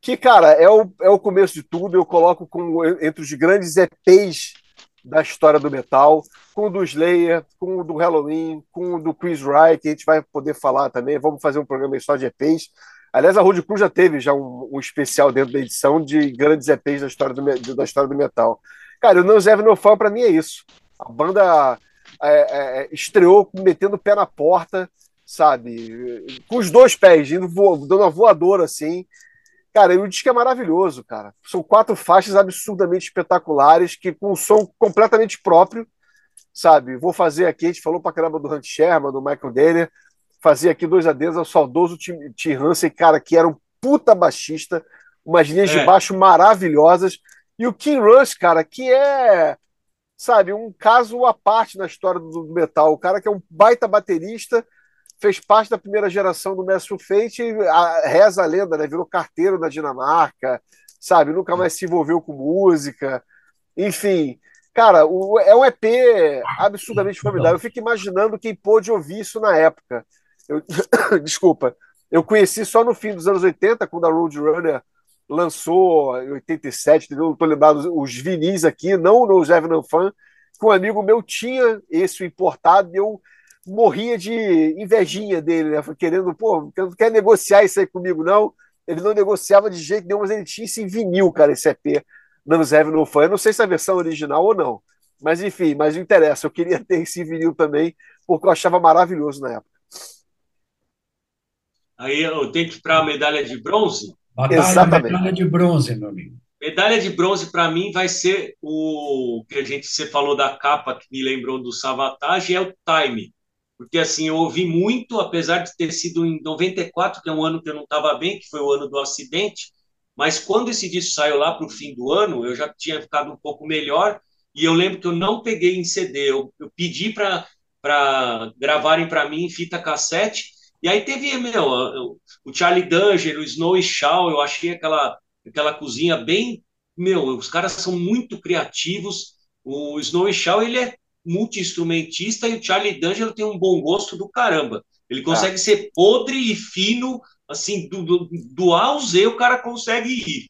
que, cara, é o, é o começo de tudo, eu coloco como entre os grandes EPs da história do metal, com o do Slayer, com o do Halloween, com o do Chris Wright, que a gente vai poder falar também. Vamos fazer um programa só de EPs. Aliás, a Road Crew já teve já um, um, especial dentro da edição de grandes EPs da história do, da história do metal. Cara, o No Zev No Fan, para mim, é isso. A banda é, é, é, estreou metendo o pé na porta, sabe? Com os dois pés, indo dando uma voadora assim. Cara, o disco é maravilhoso, cara. São quatro faixas absurdamente espetaculares, que com um som completamente próprio, sabe? Vou fazer aqui, a gente falou pra caramba do Hunt Sherman, do Michael Denner, fazer aqui dois adeus ao saudoso Tim Hansen, cara, que era um puta baixista, umas linhas é. de baixo maravilhosas, e o Kim Rush, cara, que é, sabe, um caso à parte na história do metal, o cara que é um baita baterista, fez parte da primeira geração do Mestre Fate, a, reza a lenda, né? Virou carteiro na Dinamarca, sabe? Nunca mais se envolveu com música. Enfim, cara, o, é um EP absurdamente formidável. Eu fico imaginando quem pôde ouvir isso na época. Eu, [coughs] desculpa, eu conheci só no fim dos anos 80, quando a Roadrunner lançou em 87, não estou lembrado os vinis aqui, não no Jevenan Fan, que um amigo meu tinha esse importado e eu morria de invejinha dele, né? Querendo, pô, não quer negociar isso aí comigo, não. Ele não negociava de jeito nenhum, mas ele tinha isso em vinil, cara, esse EP. Nanos Heaven No Fun. Eu não sei se é a versão original ou não. Mas enfim, mas não interessa. Eu queria ter esse vinil também, porque eu achava maravilhoso na época. Aí eu tenho que ir para a medalha de bronze? Batalha, Exatamente. Medalha de bronze, meu amigo. Medalha de bronze para mim vai ser o que a gente você falou da capa que me lembrou do Savatage é o Time porque assim, eu ouvi muito, apesar de ter sido em 94, que é um ano que eu não estava bem, que foi o ano do acidente, mas quando esse disco saiu lá para o fim do ano, eu já tinha ficado um pouco melhor, e eu lembro que eu não peguei em CD, eu, eu pedi para gravarem para mim em fita cassete, e aí teve, meu, o Charlie Danger, o Snow e Shaw, eu achei aquela, aquela cozinha bem, meu, os caras são muito criativos, o Snow e Shaw, ele é multi-instrumentista e o Charlie D'Angelo tem um bom gosto do caramba. Ele consegue ah. ser podre e fino, assim, do, do, do A ao Z o cara consegue ir.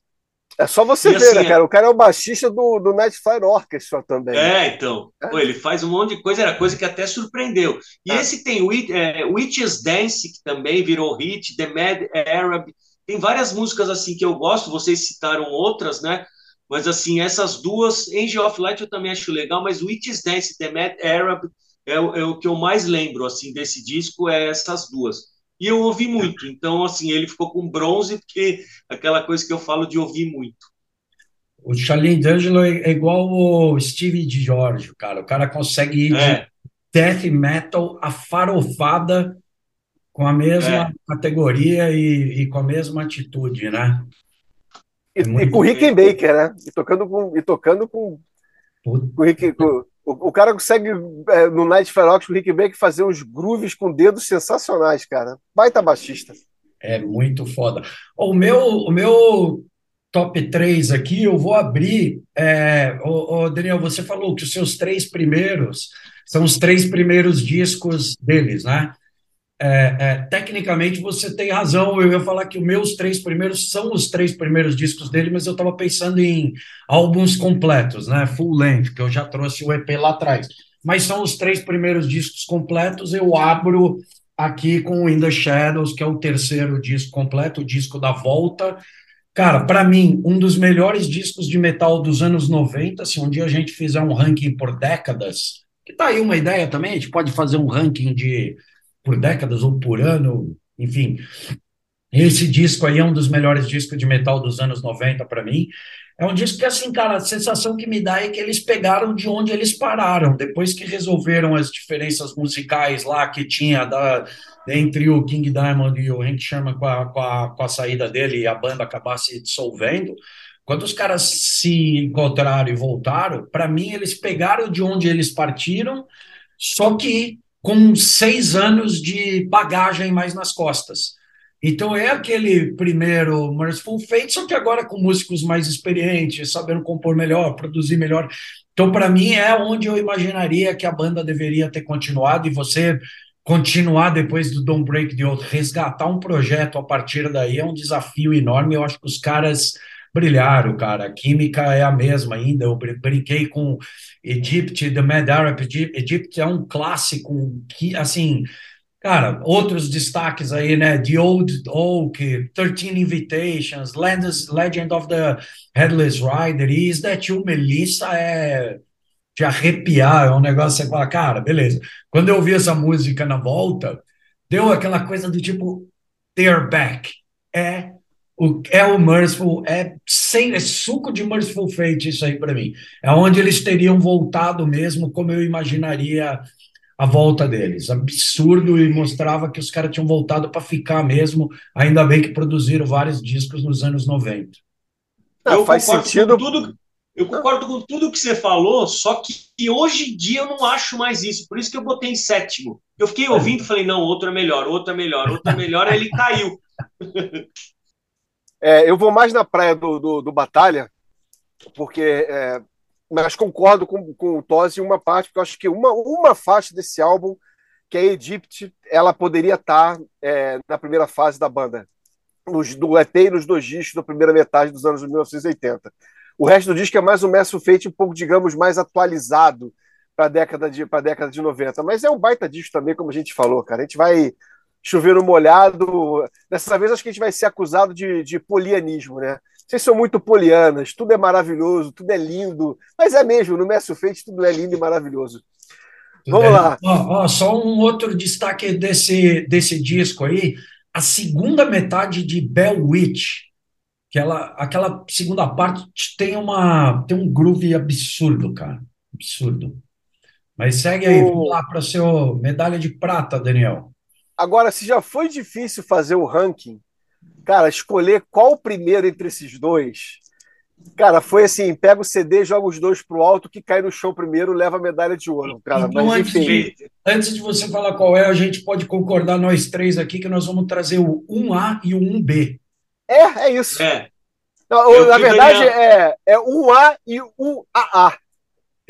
É só você e ver, assim, né, cara? O cara é o baixista do, do Nightfire Orchestra também. É, então. É. Pô, ele faz um monte de coisa, era coisa que até surpreendeu. E é. esse tem o é, Witches Dance, que também virou hit, The Mad Arab. Tem várias músicas assim que eu gosto, vocês citaram outras, né? Mas, assim, essas duas, Angel of Light eu também acho legal, mas Witches Dance, The Mad Arab, é, é, o que eu mais lembro, assim, desse disco, é essas duas. E eu ouvi muito, então, assim, ele ficou com bronze, porque aquela coisa que eu falo de ouvir muito. O Charlie D'Angelo é igual o Steve George, cara. O cara consegue ir é. de death metal a farofada com a mesma é. categoria e, e, com a mesma atitude, né? E, é e com o Rickenbacker, né? E tocando com. E tocando com, com, Rick, com o, o, cara consegue, é, no Night Ferox, com o Rickenbacker, fazer uns grooves com dedos sensacionais, cara. Baita baixista. É muito foda. O meu, o meu top 3 aqui, eu vou abrir. É, o, o Daniel, você falou que os seus três primeiros são os três primeiros discos deles, né? É, é, tecnicamente você tem razão. Eu ia falar que os meus três primeiros são os três primeiros discos dele, mas eu estava pensando em álbuns completos, né? Full length, que eu já trouxe o EP lá atrás. Mas são os três primeiros discos completos. Eu abro aqui com In the Shadows, que é o terceiro disco completo, o disco da volta. Cara, para mim, um dos melhores discos de metal dos anos 90. Se um dia a gente fizer um ranking por décadas, que tá aí uma ideia também, a gente pode fazer um ranking de por décadas ou por ano, enfim. Esse disco aí é um dos melhores discos de metal dos anos 90 para mim. É um disco que, assim, cara, a sensação que me dá é que eles pegaram de onde eles pararam, depois que resolveram as diferenças musicais lá que tinha da, entre o King Diamond e o Hank Sherman com a, com, a, com a saída dele e a banda acabar se dissolvendo. Quando os caras se encontraram e voltaram, para mim, eles pegaram de onde eles partiram, só que com seis anos de bagagem mais nas costas. Então é aquele primeiro Merciful Fate, só que agora com músicos mais experientes, sabendo compor melhor, produzir melhor. Então, para mim, é onde eu imaginaria que a banda deveria ter continuado e você continuar depois do Don't Break the Oath, resgatar um projeto a partir daí é um desafio enorme. Eu acho que os caras brilharam, cara. A química é a mesma ainda. Eu brinquei com Egypt, The Mad Arab Egypt. É um clássico que, assim, cara, outros destaques aí, né? The Old Oak, 13 Invitations, Legend of the Headless Rider, e Is That You, Melissa é de arrepiar, é um negócio que você fala, cara, beleza. Quando eu ouvi essa música na volta, deu aquela coisa do tipo, they're back. É o, é o Merciful, é, sem, é suco de Merciful Fate isso aí para mim. É onde eles teriam voltado mesmo, como eu imaginaria a volta deles. Absurdo e mostrava que os caras tinham voltado para ficar mesmo. Ainda bem que produziram vários discos nos anos 90. Não, eu faz sentido. tudo, eu concordo com tudo que você falou, só que hoje em dia eu não acho mais isso. Por isso que eu botei em sétimo. Eu fiquei ouvindo e falei, não, outro é melhor, outro é melhor, outro é melhor, aí ele caiu. [laughs] É, eu vou mais na praia do, do, do Batalha, porque. É, mas concordo com, com o Tosi em uma parte, porque eu acho que uma, uma faixa desse álbum, que é Egypt, ela poderia estar é, na primeira fase da banda. Nos, do EP e nos dois discos da primeira metade dos anos 1980. O resto do disco é mais um Mestre Fate um pouco, digamos, mais atualizado para a década de para década de 90, mas é um baita disco também, como a gente falou, cara. A gente vai chover no molhado. Dessa vez acho que a gente vai ser acusado de, de polianismo, né? Vocês são muito polianas, tudo é maravilhoso, tudo é lindo, mas é mesmo, no Mestre Fate tudo é lindo e maravilhoso. Vamos é. lá. Ó, ó, só um outro destaque desse, desse disco aí, a segunda metade de Bell Witch, que ela, aquela segunda parte tem uma tem um groove absurdo, cara, absurdo. Mas segue aí, o... vamos lá para o seu medalha de prata, Daniel. Agora, se já foi difícil fazer o ranking, cara, escolher qual o primeiro entre esses dois, cara, foi assim: pega o CD, joga os dois pro alto, que cai no chão primeiro, leva a medalha de ouro. Cara, então, mas, antes, de, antes de você falar qual é, a gente pode concordar nós três aqui que nós vamos trazer o 1A e o 1B. É, é isso. É. Não, na verdade, é, é 1A e 1AA.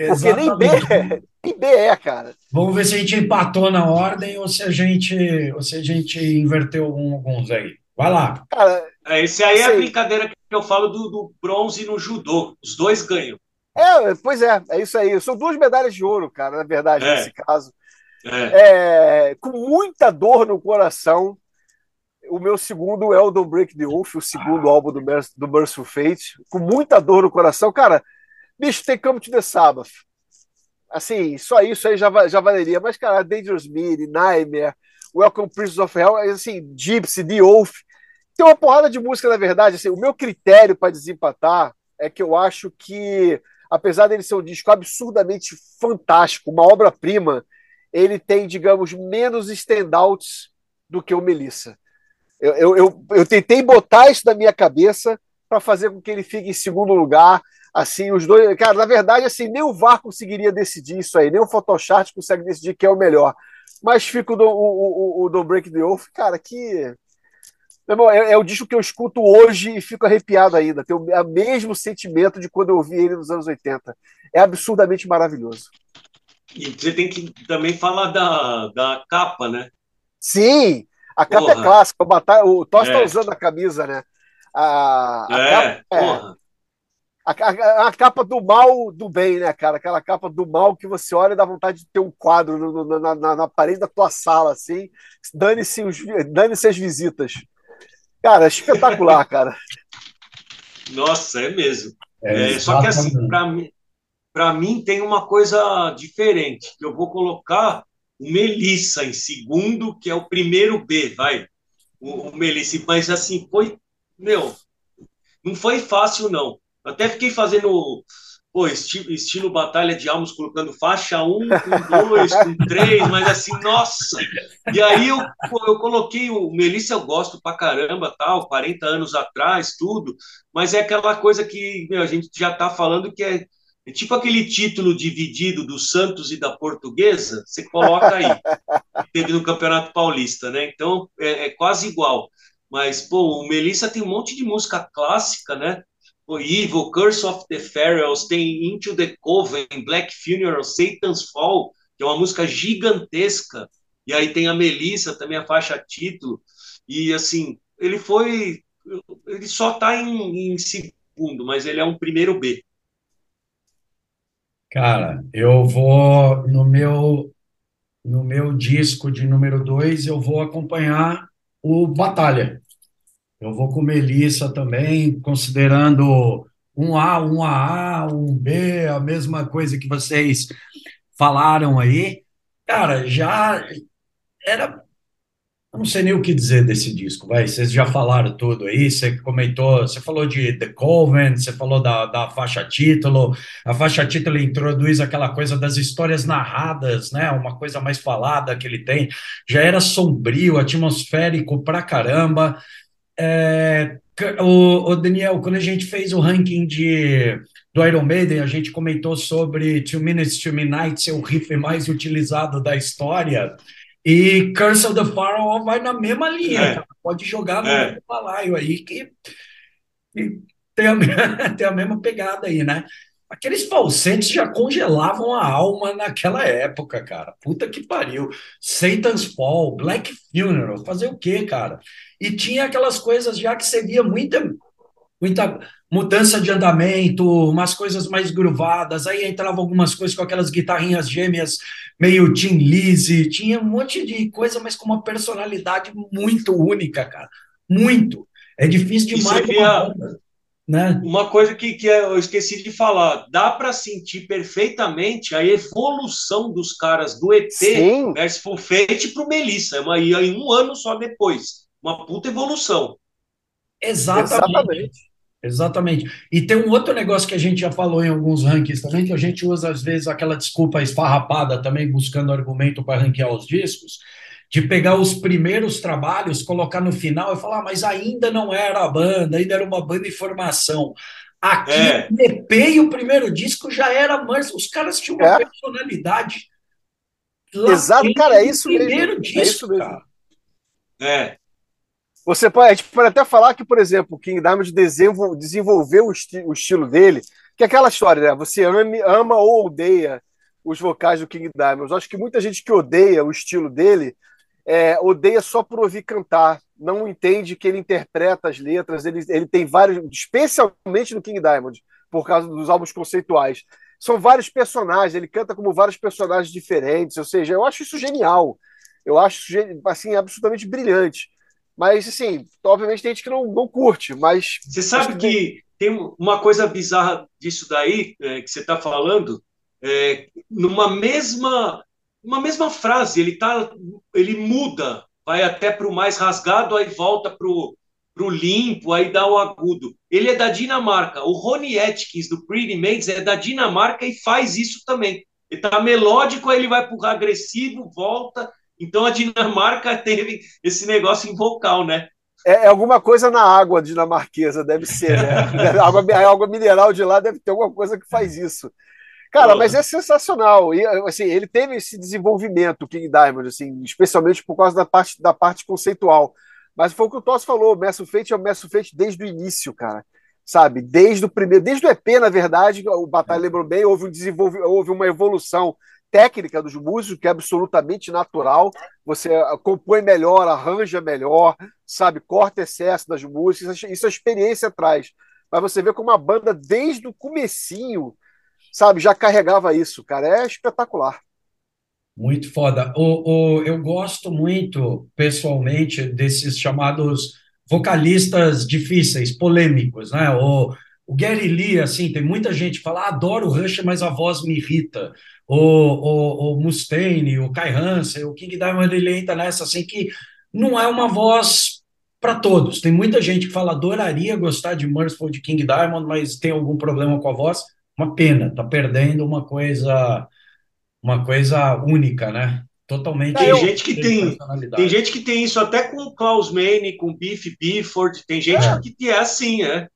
Porque nem B, é, nem B é, cara. Vamos ver se a gente empatou na ordem ou se a gente, ou se a gente inverteu alguns aí. Vai lá. Cara, é, esse aí é a brincadeira que eu falo do, do bronze no judô. Os dois ganham. É, pois é, é isso aí. São duas medalhas de ouro, cara, na verdade, é. nesse caso. É. É, com muita dor no coração. O meu segundo é o Don't Break the Wolf, o segundo ah. álbum do, do Merciful Fate. Com muita dor no coração. Cara, bicho, tem Come to the Sabbath. Assim, só isso aí já, já valeria. Mas, cara, Dangerous Me, Nightmare, Welcome Prince of Hell, assim, Gypsy, The Wolf, tem uma porrada de música, na verdade. Assim, o meu critério para desempatar é que eu acho que, apesar dele ser um disco absurdamente fantástico, uma obra-prima, ele tem, digamos, menos standouts do que o Melissa. Eu, eu, eu, eu tentei botar isso na minha cabeça para fazer com que ele fique em segundo lugar. Assim, os dois. Cara, na verdade, assim, nem o VAR conseguiria decidir isso aí, nem o Photoshop consegue decidir quem é o melhor. Mas fica o, o, o, o do Break the Oath, cara, que Irmão, é, é, o disco que eu escuto hoje e fico arrepiado ainda. Tenho o mesmo sentimento de quando eu ouvi ele nos anos 80. É absurdamente maravilhoso. E você tem que também falar da, da capa, né? Sim, a capa é porra. é clássica. O, Batalha, o é. usando a camisa, né? A, a é, capa, é a, a, a, capa do mal do bem, né, cara? Aquela capa do mal que você olha e dá vontade de ter um quadro no, no, na, na, na, parede da tua sala, assim. Dane-se dane as visitas. Cara, é espetacular, [laughs] cara. Nossa, é mesmo. É, é, só que assim, para mim, para mim tem uma coisa diferente, que eu vou colocar o Melissa em segundo, que é o primeiro B, vai. O, o Melissa, mas assim, foi, meu, não foi fácil não. Até fiquei fazendo pô, estilo, estilo Batalha de Almos, colocando faixa 1, com 2, com 3, mas assim, nossa! E aí eu, eu coloquei o Melissa, eu gosto pra caramba, tal, 40 anos atrás, tudo, mas é aquela coisa que meu, a gente já tá falando que é, é tipo aquele título dividido do Santos e da Portuguesa, você coloca aí, [laughs] teve no Campeonato Paulista, né? Então é, é quase igual. Mas, pô, o Melissa tem um monte de música clássica, né? O Evil, Curse of the Pharaohs, tem Into the Coven, Black Funeral, Satan's Fall, que é uma música gigantesca, e aí tem a Melissa, também a faixa título, e assim, ele foi, ele só está em, em segundo, mas ele é um primeiro B. Cara, eu vou no meu no meu disco de número 2, eu vou acompanhar o Batalha. Eu vou com Melissa também, considerando um A, um AA, um B, a mesma coisa que vocês falaram aí. Cara, já era. Eu não sei nem o que dizer desse disco, vai. Vocês já falaram tudo aí. Você comentou, você falou de The Coven, você falou da, da faixa título. A faixa título introduz aquela coisa das histórias narradas, né? Uma coisa mais falada que ele tem. Já era sombrio, atmosférico pra caramba. É, o, o, Daniel, quando a gente fez o ranking de, do Iron Maiden, a gente comentou sobre Two Minutes to Midnight ser o riff mais utilizado da história. E Curse of the Pharaoh vai na mesma linha, é. pode jogar no é. balaio aí que, que tem, a, [laughs] tem a mesma pegada aí, né? Aqueles falsetes já congelavam a alma naquela época, cara. Puta que pariu. Satan's Fall, Black Funeral, fazer o quê, cara? E tinha aquelas coisas já que você via muita, muita mudança de andamento, umas coisas mais gruvadas, aí entrava algumas coisas com aquelas guitarrinhas gêmeas meio Tim Lizzy, tinha um monte de coisa, mas com uma personalidade muito única, cara. Muito. É difícil demais. Via, né? Uma coisa que, que eu esqueci de falar, dá para sentir perfeitamente a evolução dos caras do EP Sim. Merciful Fate para o Melissa, e em um ano só depois uma puta evolução. Exatamente. Exatamente. Exatamente. E tem um outro negócio que a gente já falou em alguns rankings também, que a gente usa às vezes aquela desculpa esfarrapada também, buscando argumento para ranquear os discos, de pegar os primeiros trabalhos, colocar no final e falar, ah, mas ainda não era a banda, ainda era uma banda em formação. Aqui, é. o EP e o primeiro disco já era mais. Os caras tinham uma é. personalidade. Exato, cara, é isso mesmo. Disco, é isso mesmo. Cara. É. Você pode, a gente pode até falar que, por exemplo, o King Diamond desenvolveu o, esti o estilo dele, que é aquela história, né? Você ama, ama ou odeia os vocais do King Diamond. Eu acho que muita gente que odeia o estilo dele é, odeia só por ouvir cantar, não entende que ele interpreta as letras, ele, ele tem vários, especialmente no King Diamond, por causa dos álbuns conceituais. São vários personagens, ele canta como vários personagens diferentes, ou seja, eu acho isso genial. Eu acho assim absolutamente brilhante. Mas, assim, obviamente tem gente que não, não curte, mas. Você sabe que, que tem uma coisa bizarra disso daí, é, que você está falando, é, numa mesma uma mesma frase, ele tá, ele muda, vai até para o mais rasgado, aí volta para o limpo, aí dá o agudo. Ele é da Dinamarca. O Ronnie Atkins, do Pretty Maids, é da Dinamarca e faz isso também. Ele tá melódico, aí ele vai para o agressivo, volta, então a Dinamarca teve esse negócio em vocal, né? É, é alguma coisa na água dinamarquesa, deve ser, né? a, [laughs] água, a água mineral de lá deve ter alguma coisa que faz isso. Cara, mas é sensacional. E, assim, ele teve esse desenvolvimento, o King Diamond, assim, especialmente por causa da parte, da parte conceitual. Mas foi o que o Toss falou, o Mass Fate é o Mass Fate desde o início, cara. Sabe? Desde o primeiro, desde o EP, na verdade, o Batalha lembrou bem, houve um desenvolvimento, houve uma evolução técnica dos músicos, que é absolutamente natural. Você ah, compõe melhor, arranja melhor, sabe, corta excesso das músicas, isso a experiência traz. Mas você vê como a banda, desde o comecinho, sabe, já carregava isso, cara. É espetacular. Muito foda. O, o, eu gosto muito, pessoalmente, desses chamados vocalistas difíceis, polêmicos, né? O, o Gary Lee, assim, tem muita gente que fala, ah, adoro o Rush, mas a voz me irrita o, o, o Mustaine, o Kai Hansen, o King Diamond, ele entra nessa assim que não é uma voz para todos. Tem muita gente que fala, adoraria gostar de Merciful de King Diamond, mas tem algum problema com a voz. Uma pena, tá perdendo uma coisa uma coisa única, né? Totalmente. Tem gente que tem, tem gente que tem isso até com o Klaus Meine, com Biff Bifford, tem gente é. que é assim, é.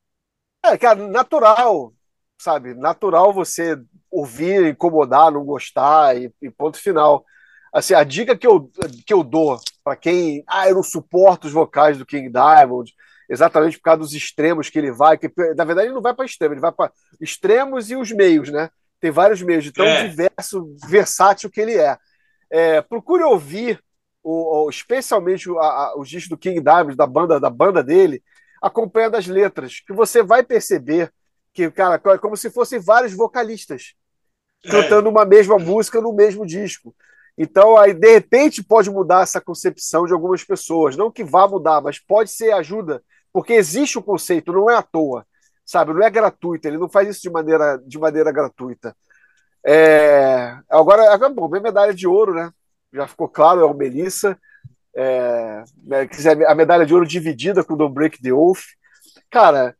É, cara, natural, sabe? Natural você ouvir, incomodar, não gostar e, e, ponto final. Assim, a dica que eu, que eu dou para quem, ah, eu não suporto os vocais do King Diamond, exatamente por causa dos extremos que ele vai, que na verdade ele não vai para extremo, ele vai para extremos e os meios, né? Tem vários meios, de tão é. diverso, versátil que ele é. é procure ouvir, o, o especialmente a, a, os discos do King Diamond, da banda, da banda dele, acompanhando as letras, que você vai perceber que, cara, é como se fossem vários vocalistas cantando uma mesma música no mesmo disco. Então, aí, de repente, pode mudar essa concepção de algumas pessoas. Não que vá mudar, mas pode ser ajuda, porque existe o conceito, não é à toa, sabe? Não é gratuito, ele não faz isso de maneira, de maneira gratuita. É... Agora, agora, bom, minha medalha de ouro, né? Já ficou claro, é o Melissa. É... Né, a medalha de ouro dividida com o Don't Break the Oath. Cara,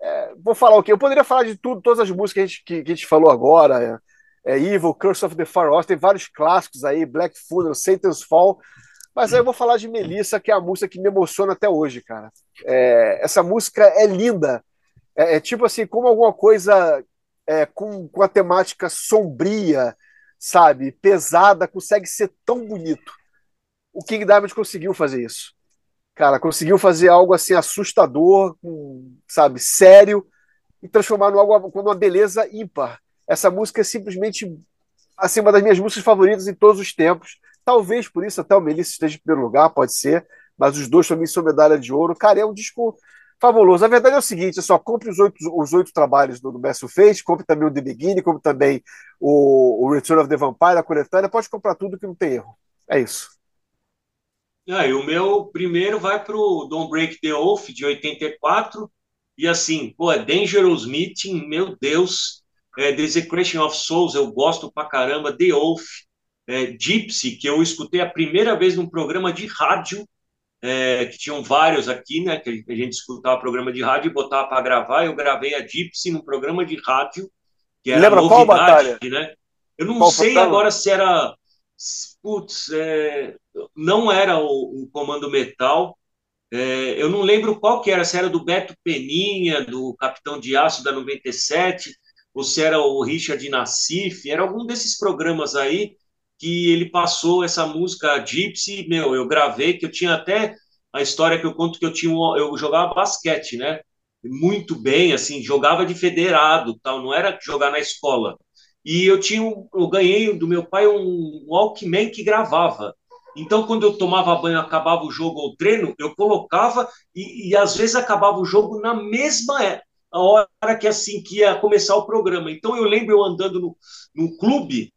é, vou falar o quê? Eu poderia falar de tudo, todas as músicas que a gente, que, que a gente falou agora. É, é, Evil, Curse of the Far Off, tem vários clássicos aí, Black Funeral, Satan's Fall. Mas aí eu vou falar de Melissa, que é a música que me emociona até hoje, cara. É, essa música é linda. É, é, tipo assim, como alguma coisa é, com, com a temática sombria, sabe, pesada, consegue ser tão bonito. O King Diamond conseguiu fazer isso. Cara, conseguiu fazer algo assim assustador, sabe, sério, e transformar no algo com uma beleza ímpar. Essa música é simplesmente assim, uma das minhas músicas favoritas em todos os tempos. Talvez por isso até o Melissa esteja em primeiro lugar, pode ser, mas os dois também são medalha de ouro. Cara, é um disco fabuloso. A verdade é o seguinte: é só compre os oito, os oito trabalhos do, do Face, compre também o The Beginning, compre também o, o Return of the Vampire, a coletânea, pode comprar tudo que não tem erro. É isso. Ah, e o meu primeiro vai para o Don't Break the Oath, de 84. E assim, pô, é Dangerous Meeting, meu Deus. É, Desecration of Souls, eu gosto pra caramba. The Oath, é, Gypsy, que eu escutei a primeira vez num programa de rádio. é, que tinham vários aqui, né? Que a gente escutava programa de rádio e botava para gravar. Eu gravei a Gypsy num programa de rádio, que era Lembra novidade, qual batalha? né? Eu não Qual sei batalha? agora se era. Putz, é, não era o, o Comando Metal. É, eu não lembro qual que era, se era do Beto Peninha, do Capitão de Aço da 97, ou se era o Richard Nassif, era algum desses programas aí que ele passou essa música Gypsy, meu, eu gravei, que eu tinha até a história que eu conto que eu tinha, eu jogava basquete, né? Muito bem, assim, jogava de federado, tal, não era jogar na escola. E eu tinha, eu ganhei do meu pai um Walkman que gravava. Então, quando eu tomava banho, acabava o jogo ou o treino, eu colocava e, e às vezes acabava o jogo na mesma é- hora que assim que ia começar o programa. Então, eu lembro eu andando no, no clube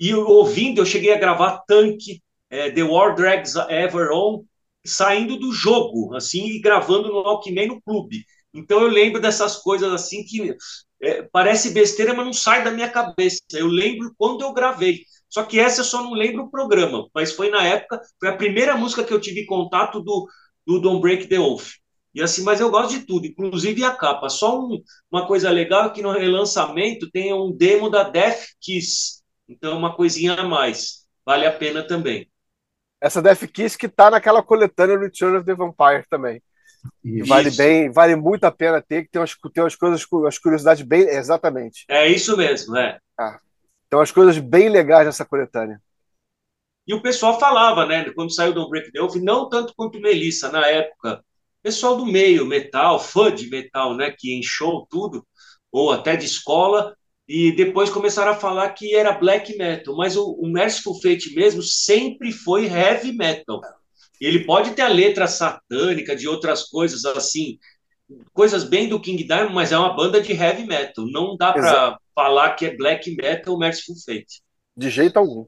e eu, ouvindo, eu cheguei a gravar Tanque, é, The War Drags Ever On, saindo do jogo, assim, e gravando no Walkman no clube. Então eu lembro dessas coisas assim que é, parece besteira, mas não sai da minha cabeça. Eu lembro quando eu gravei. Só que essa eu só não lembro o programa, mas foi na época, foi a primeira música que eu tive contato do, do Don't Break the Oath. E assim, mas eu gosto de tudo, inclusive a capa. Só um, uma coisa legal é que no relançamento tem um demo da Death Kiss. Então, uma coisinha a mais. Vale a pena também. Essa Death Kiss que tá naquela coletânea Return of the Vampire também. Isso. vale bem, vale muito a pena ter, que tem umas, tem umas coisas, umas curiosidades bem. Exatamente. É isso mesmo, é. Tem umas coisas bem legais nessa coletânea. E o pessoal falava, né, quando saiu do Break the Oath, não tanto quanto Melissa na época. Pessoal do meio, metal, fã de metal, né, que em show tudo, ou até de escola, e depois começaram a falar que era black metal, mas o, o Merciful Fate mesmo sempre foi heavy metal. Ele pode ter a letra satânica de outras coisas assim, coisas bem do King Diamond, mas é uma banda de heavy metal. Não dá para falar que é black metal Merciful Fate. De jeito algum.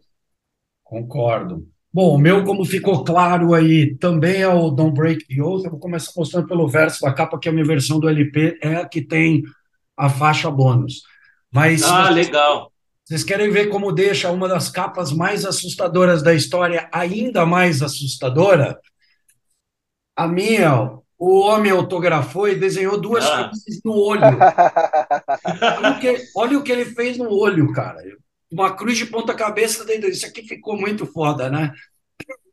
Concordo. Bom, o meu, como ficou claro aí, também é o Don't Break the Oath. Eu vou começar mostrando pelo verso da capa, que a minha versão do LP é a que tem a faixa bônus. Mas Ah, legal. Vocês querem ver como deixa uma das capas mais assustadoras da história ainda mais assustadora? A minha, o homem autografou e desenhou duas Ah. cruzes no olho. Olha o que, olha o que ele fez no olho, cara. Uma cruz de ponta cabeça dentro. Isso aqui ficou muito foda, né?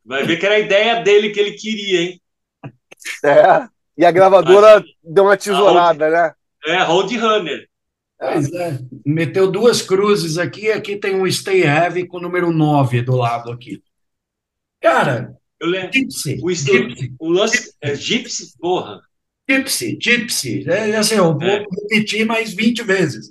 Vai ver que era a ideia dele que ele queria, hein? É. E a gravadora deu uma tesourada, né? É, Roadrunner. Pois é. Meteu duas cruzes aqui, e aqui tem um Stay Heavy com o número 9 do lado aqui. Cara, Eu lembro. Gypsy, O. Gypsy, o lance é Gypsy, porra. Gypsy, Gypsy. É, assim, eu vou É. repetir mais 20 vezes.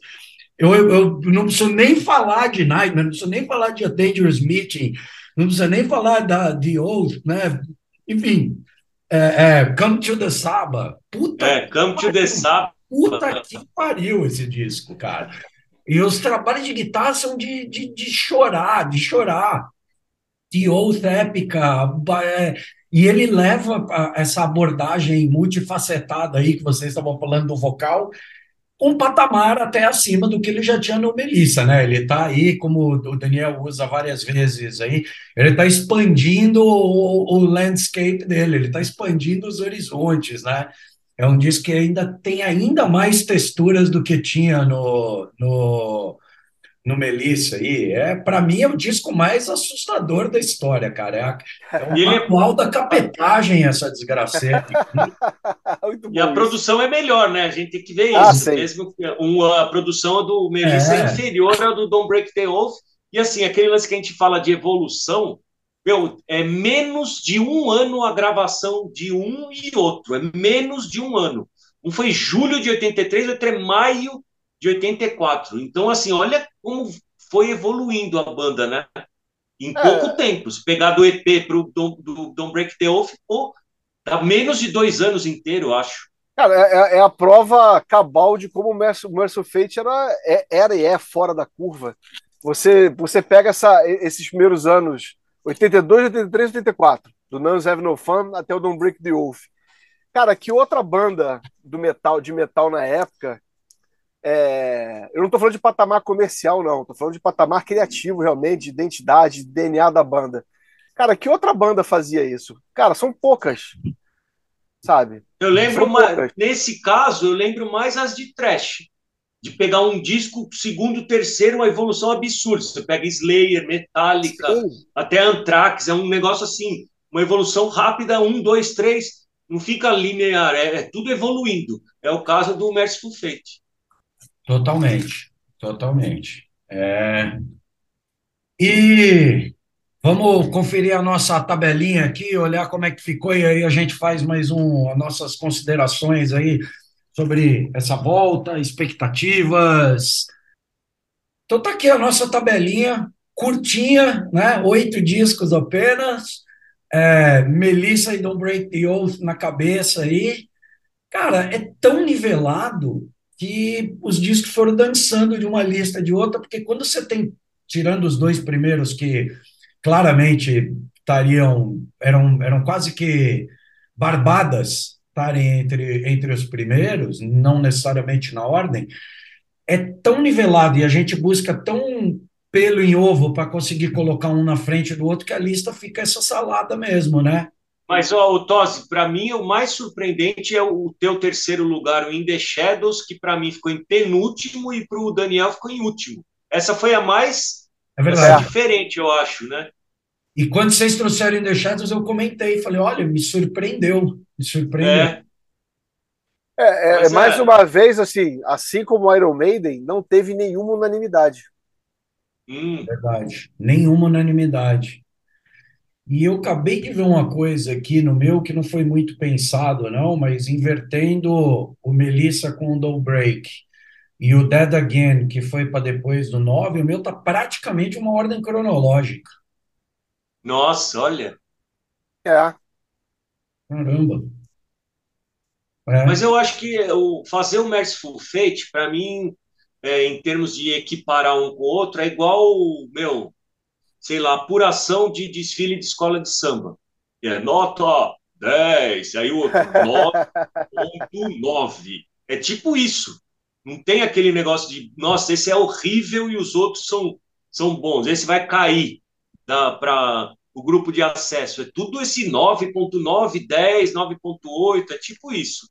Eu, eu, eu não preciso nem falar de Nightmare, não preciso nem falar de A Dangerous Meeting, não preciso nem falar da The Oath, né? Enfim, é, é, Come to the Saba. Puta É, Come to the Sap. Puta que pariu esse disco, cara. E os trabalhos de guitarra são de, de, de chorar, de chorar. De Oath épica. é, E ele leva essa abordagem multifacetada aí que vocês estavam falando do vocal, um patamar até acima do que ele já tinha no Melissa, né? Ele está aí, como o Daniel usa várias vezes aí, ele está expandindo o, o landscape dele, ele está expandindo os horizontes, né? É um disco que ainda tem ainda mais texturas do que tinha no, no, no Melissa aí. É, para mim, é o disco mais assustador da história, cara. É, é E o ele é- manual da capetagem, essa desgraceira. [laughs] Muito E a produção é melhor, né? A gente tem que ver Ah, isso. sim. Mesmo que uma, a produção do Melissa é. É. inferior à do Don't Break the Oath. E assim, aquele lance que a gente fala de evolução, meu, é menos de um ano a gravação de um e outro. É menos de um ano. Um foi julho de 83, outro é maio de 84. Então, assim, olha como foi evoluindo a banda, né? Em É. pouco tempo. Se pegar do EP para o Don't, do Don't Break the Oath, pô, dá menos de dois anos inteiro, eu acho. Cara, é, é- é a prova cabal de como o Mercy Fate era, é- era e é fora da curva. Você, você pega essa, esses primeiros anos, 82, 83, 84, do Nuns Have No Fun até o Don't Break the Oath. Cara, que outra banda do metal, de metal na época, é, eu não tô falando de patamar comercial, não, tô falando de patamar criativo, realmente, de identidade, de DNA da banda. Cara, que outra banda fazia isso? Cara, são poucas. Sabe? Eu lembro mais, nesse caso, eu lembro mais as de trash. De pegar um disco, segundo, terceiro, uma evolução absurda. Você pega Slayer, Metallica, Sim. até Anthrax, é um negócio assim, uma evolução rápida, um, dois, três, não fica linear, é, é tudo evoluindo. É o caso do Merciful Fate. Totalmente, totalmente. É... E vamos conferir a nossa tabelinha aqui, olhar como é que ficou, e aí a gente faz mais um, as nossas considerações aí sobre essa volta, expectativas. Então tá aqui a nossa tabelinha, curtinha, né? Oito discos apenas é, Melissa e Don't Break the Oath na cabeça aí. Cara, é tão nivelado que os discos foram dançando de uma lista de outra, porque quando você tem, tirando os dois primeiros que claramente estariam, eram, eram quase que barbadas estarem entre, entre os primeiros, não necessariamente na ordem, é tão nivelado e a gente busca tão pelo em ovo para conseguir colocar um na frente do outro, que a lista fica essa salada mesmo, né? Mas, ó, o Tosi, para mim o mais surpreendente é o teu terceiro lugar, o In The Shadows, que para mim ficou em penúltimo e para o Daniel ficou em último. Essa foi a mais é verdade. diferente, eu acho, né? E quando vocês trouxeram In The Shadows, eu comentei, falei, olha, me surpreendeu, me surpreendeu. É. É, é mais é. uma vez, assim, assim como o Iron Maiden, não teve nenhuma unanimidade. Hum. Verdade. Nenhuma unanimidade. E eu acabei de ver uma coisa aqui no meu que não foi muito pensado, não, mas invertendo o Melissa com o Do Break e o Dead Again, que foi para depois do 9, o meu tá praticamente uma ordem cronológica. Nossa, olha. É. Caramba. É. Mas eu acho que o fazer o Merciful Fate, para mim, é, em termos de equiparar um com o outro, é igual, meu, sei lá, apuração de desfile de escola de samba. É nota 10, aí o outro [laughs] 9.9. É tipo isso. Não tem aquele negócio de, nossa, esse é horrível e os outros são, são bons. Esse vai cair para o grupo de acesso. É tudo esse 9.9, 10, 9.8, é tipo isso.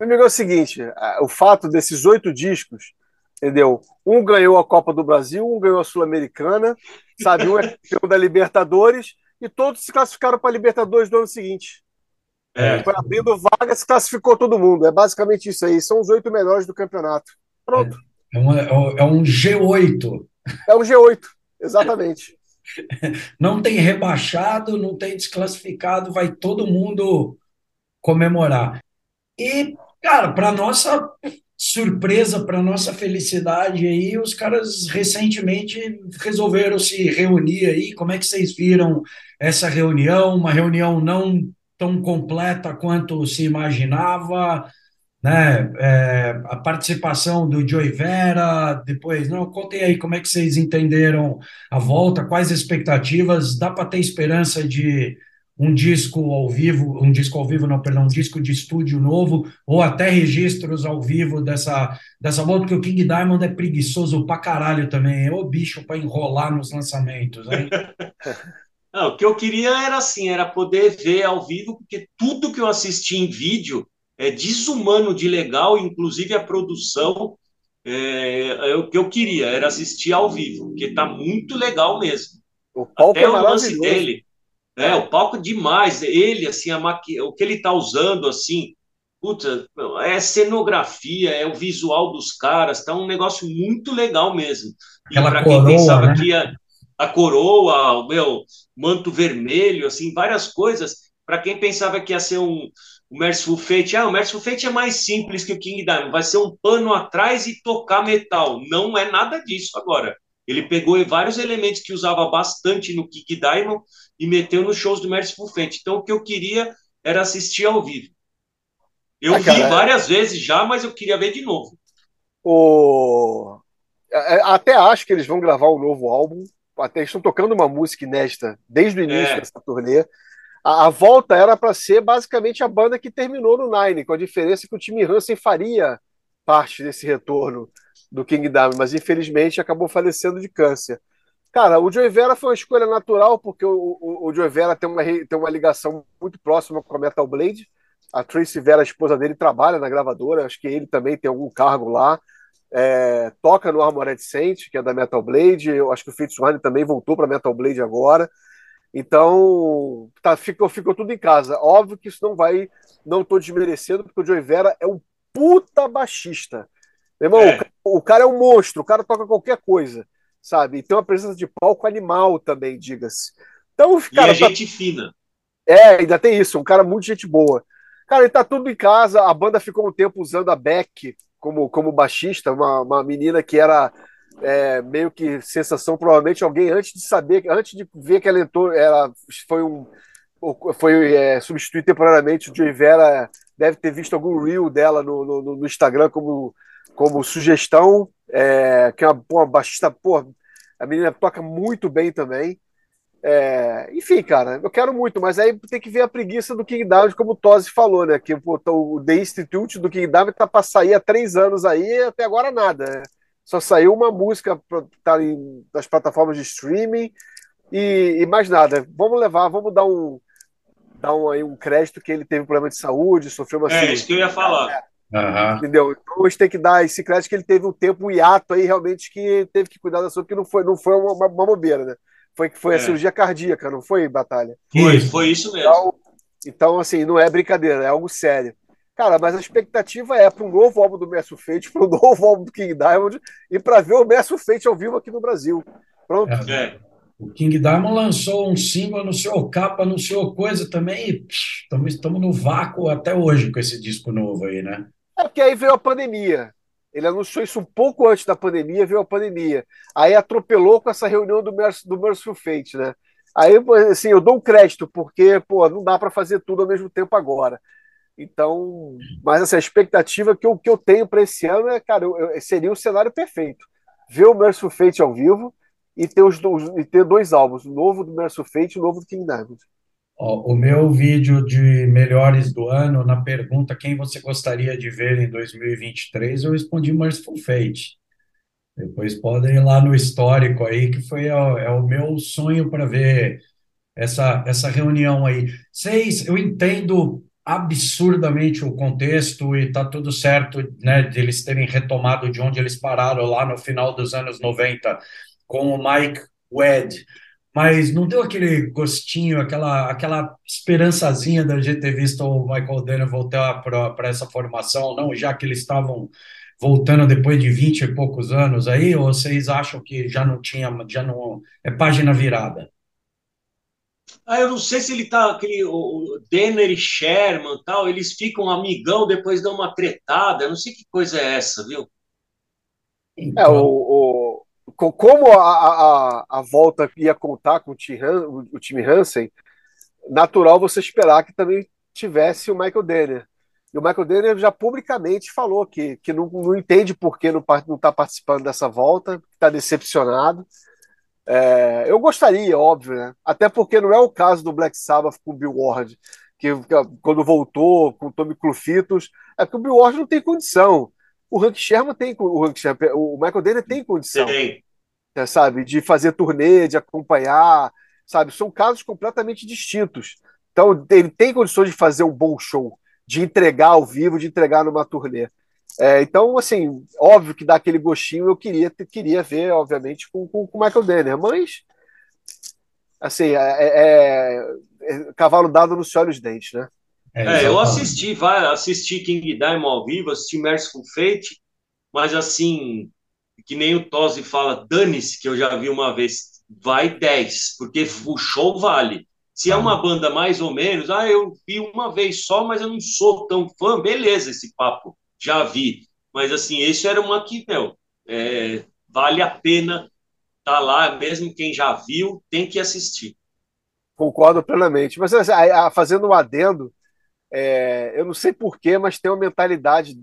Meu amigo, é o seguinte, o fato desses oito discos entendeu? Um ganhou a Copa do Brasil, um ganhou a Sul-Americana, sabe? Um é [laughs] campeão da Libertadores e todos se classificaram para a Libertadores do ano seguinte. É. Foi abrindo vaga, se classificou todo mundo. É basicamente isso aí. São os oito melhores do campeonato. Pronto. É, uma, é um G8. É um G8, exatamente. Não tem rebaixado, não tem desclassificado, vai todo mundo comemorar. E, cara, para nossa surpresa para nossa felicidade aí, os caras recentemente resolveram se reunir aí. Como é que vocês viram essa reunião? Uma reunião não tão completa quanto se imaginava, né? É, a participação do Joey Vera, depois, não, contem aí como é que vocês entenderam a volta, quais expectativas, dá para ter esperança de um disco ao vivo, um disco ao vivo, não, perdão, um disco de estúdio novo, ou até registros ao vivo dessa, dessa volta, porque o King Diamond é preguiçoso pra caralho também, é o bicho para enrolar nos lançamentos. Hein? [laughs] Não, o que eu queria era assim, era poder ver ao vivo, porque tudo que eu assisti em vídeo é desumano de legal, inclusive a produção, é, é o que eu queria, era assistir ao vivo, porque tá muito legal mesmo. O palco Até é o lance dele é, o palco é demais. Ele, assim, a maqui... o que ele está usando, assim, puta, é cenografia, é o visual dos caras, tá um negócio muito legal mesmo. E para quem pensava né? que ia a coroa, o meu manto vermelho, assim, várias coisas. Para quem pensava que ia ser um, o Merciful Fate, ah, o Merciful Fate é mais simples que o King Diamond, vai ser um pano atrás e tocar metal. Não é nada disso agora. Ele pegou vários elementos que usava bastante no King Diamond e meteu nos shows do Merciful Fate. Então, o que eu queria era assistir ao vivo. Eu ah, vi várias vezes já, mas eu queria ver de novo. O... É, é, até acho que eles vão gravar um novo álbum. Até estão tocando uma música inédita desde o início é. dessa turnê. A, a volta era para ser basicamente a banda que terminou no Nine, com a diferença que o time Hansen faria parte desse retorno do King Diamond, mas infelizmente acabou falecendo de câncer. Cara, o Joey Vera foi uma escolha natural, porque o, o, o Joey Vera tem uma, tem uma ligação muito próxima com a Metal Blade. A Tracy Vera, a esposa dele, trabalha na gravadora, acho que ele também tem algum cargo lá. É, toca no Armored Saint, que é da Metal Blade. Eu acho que o Fitzwarren também voltou para Metal Blade agora. Então, tá, ficou, ficou tudo em casa. Óbvio que isso não vai. Não estou desmerecendo, porque o Joey Vera é um puta baixista. Meu irmão, é. o, o, cara é um monstro, o cara toca qualquer coisa, sabe? E tem uma presença de palco animal também, diga-se. Então, cara, e é tá... gente fina. É, ainda tem isso, um cara muito gente boa. Cara, ele tá tudo em casa, a banda ficou um tempo usando a Beck como, como baixista, uma, uma menina que era é, meio que sensação, provavelmente alguém antes de saber, antes de ver que ela entrou, ela foi um foi é, substituir temporariamente o Joey Vera deve ter visto algum reel dela no, no, no Instagram como, como sugestão é, que é uma, uma baixista, pô, a menina toca muito bem também é, enfim, cara, eu quero muito, mas aí tem que ver a preguiça do King Diamond, como o Tosi falou, né? Que pô, o The Institute do King Diamond tá para sair há três anos aí, até agora nada. Só saiu uma música para tá em, nas plataformas de streaming e, e, mais nada. Vamos levar, vamos dar um dar um, aí, um crédito que ele teve um problema de saúde, sofreu uma. É cirurgia, isso que eu ia falar. Uhum. Entendeu? Então a gente tem que dar esse crédito que ele teve um tempo, um hiato aí, realmente, que teve que cuidar da saúde, que não foi, não foi uma, uma, uma bobeira, né? Foi, foi é. a cirurgia cardíaca, não foi, Batalha? Foi, foi isso mesmo. Então, então, assim, não é brincadeira, é algo sério. Cara, mas a expectativa é para um novo álbum do Messi Fate, para [laughs] um novo álbum do King Diamond e para ver o Messi Fate ao vivo aqui no Brasil. Pronto. É. O King Diamond lançou um single, anunciou capa, anunciou coisa também e estamos no vácuo até hoje com esse disco novo aí, né? É porque aí veio a pandemia. Ele anunciou isso um pouco antes da pandemia, veio a pandemia. Aí atropelou com essa reunião do, Merc do Merciful Fate, né? Aí, assim, eu dou um crédito, porque, pô, não dá para fazer tudo ao mesmo tempo agora. Então, mas assim, expectativa que eu, que eu tenho para esse ano é, cara, eu, eu, seria o cenário perfeito. Ver o Merciful Fate ao vivo e ter, os, e ter dois álbuns, o novo do Merciful Fate e o novo do King Diamond. O meu vídeo de melhores do ano, na pergunta quem você gostaria de ver em 2023, eu respondi Merciful Fate. Depois podem ir lá no histórico aí, que foi é o meu sonho para ver essa, essa reunião aí. Seis, eu entendo absurdamente o contexto e tá tudo certo, né, de eles terem retomado de onde eles pararam lá no final dos anos 90 com o Mike Wed mas não deu aquele gostinho, aquela, aquela esperançazinha da gente ter visto o Michael Daniel voltar para essa formação, não? Já que eles estavam voltando depois de 20 e poucos anos aí, ou vocês acham que já não tinha, já não é página virada? Ah, eu não sei se ele tá aquele o Denner e Sherman tal, eles ficam amigão depois dão uma tretada, eu não sei que coisa é essa, viu? É, o, o como a, a, a volta ia contar com o time, o time Hansen, natural você esperar que também tivesse o Michael Denner. E o Michael Denner já publicamente falou que, que não, não entende por que não está participando dessa volta, está decepcionado. É, eu gostaria, óbvio, né? Até porque não é o caso do Black Sabbath com o Bill Ward, que, que quando voltou com o Tommy Clufitos, é que o Bill Ward não tem condição. O Hank Sherman tem, o, Hank Sherman, o Michael Denner tem condição. Sim. É, sabe? De fazer turnê, de acompanhar, sabe? São casos completamente distintos. Então, ele tem condições de fazer um bom show, de entregar ao vivo, de entregar numa turnê. É, então, assim, óbvio que dá aquele gostinho, eu queria, queria ver, obviamente, com o Michael Denner, mas, assim, é, é, é, cavalo dado no se olha os dentes, né? É, eu assisti, vai, assisti King Diamond ao vivo, assisti Merciful Fate, mas assim, que nem o Tosi fala, dane-se, que eu já vi uma vez, vai 10, porque o show vale. Se é uma uhum. banda mais ou menos, ah, eu vi uma vez só, mas eu não sou tão fã, beleza esse papo, já vi. Mas assim, esse era uma que, meu, é, vale a pena estar tá lá, mesmo quem já viu, tem que assistir. Concordo plenamente. Mas assim, fazendo um adendo, é, eu não sei porquê, mas tem uma mentalidade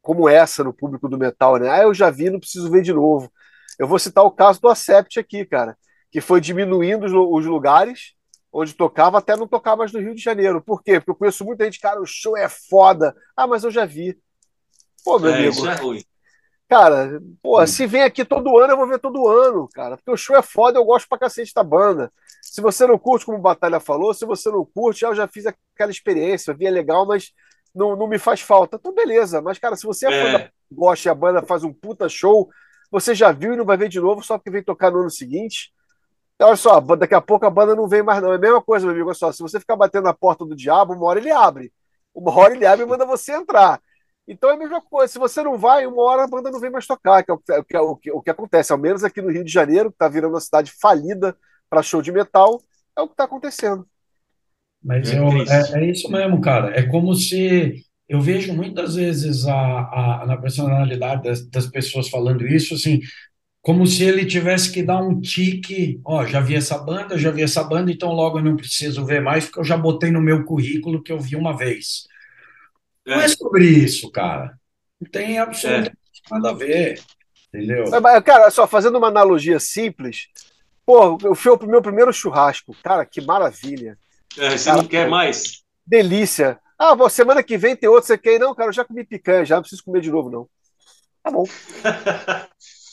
como essa no público do metal, né? Ah, eu já vi, não preciso ver de novo. Eu vou citar o caso do Acept aqui, cara, que foi diminuindo os lugares onde tocava até não tocar mais no Rio de Janeiro. Por quê? Porque eu conheço muita gente, cara, o show é foda. Ah, mas eu já vi. Pô, meu é, amigo. Isso é ruim. cara, pô, se vem aqui todo ano, eu vou ver todo ano, cara. Porque o show é foda, eu gosto pra cacete da banda. Se você não curte, como o Batalha falou, se você não curte, eu já fiz aquela experiência, vi é legal, mas não, não me faz falta. Então, beleza. Mas, cara, se você é, é. Fã gosta e a banda faz um puta show, você já viu e não vai ver de novo só porque vem tocar no ano seguinte. Então, olha só, daqui a pouco a banda não vem mais, não. É a mesma coisa, meu amigo. Olha só, se você ficar batendo na porta do diabo, uma hora ele abre. Uma hora ele abre e manda você entrar. Então é a mesma coisa. Se você não vai, uma hora a banda não vem mais tocar, que é o que, o que, o que acontece. Ao menos aqui no Rio de Janeiro, que está virando uma cidade falida para show de metal, é o que está acontecendo. Mas é, eu, é, é, isso mesmo, cara. É como se eu vejo muitas vezes a, a, na personalidade das, das pessoas falando isso, assim, como se ele tivesse que dar um tique, ó, já vi essa banda, já vi essa banda, então logo eu não preciso ver mais, porque eu já botei no meu currículo que eu vi uma vez. É. Não é sobre isso, cara. Não tem absolutamente é. nada a ver, entendeu? Mas, cara, só fazendo uma analogia simples, pô, eu fui o meu primeiro churrasco, cara, que maravilha. É, você cara, não quer mais? Delícia. Ah, semana que vem tem outro, você quer? Não, cara, eu já comi picanha, já não preciso comer de novo, não. Tá bom. [laughs]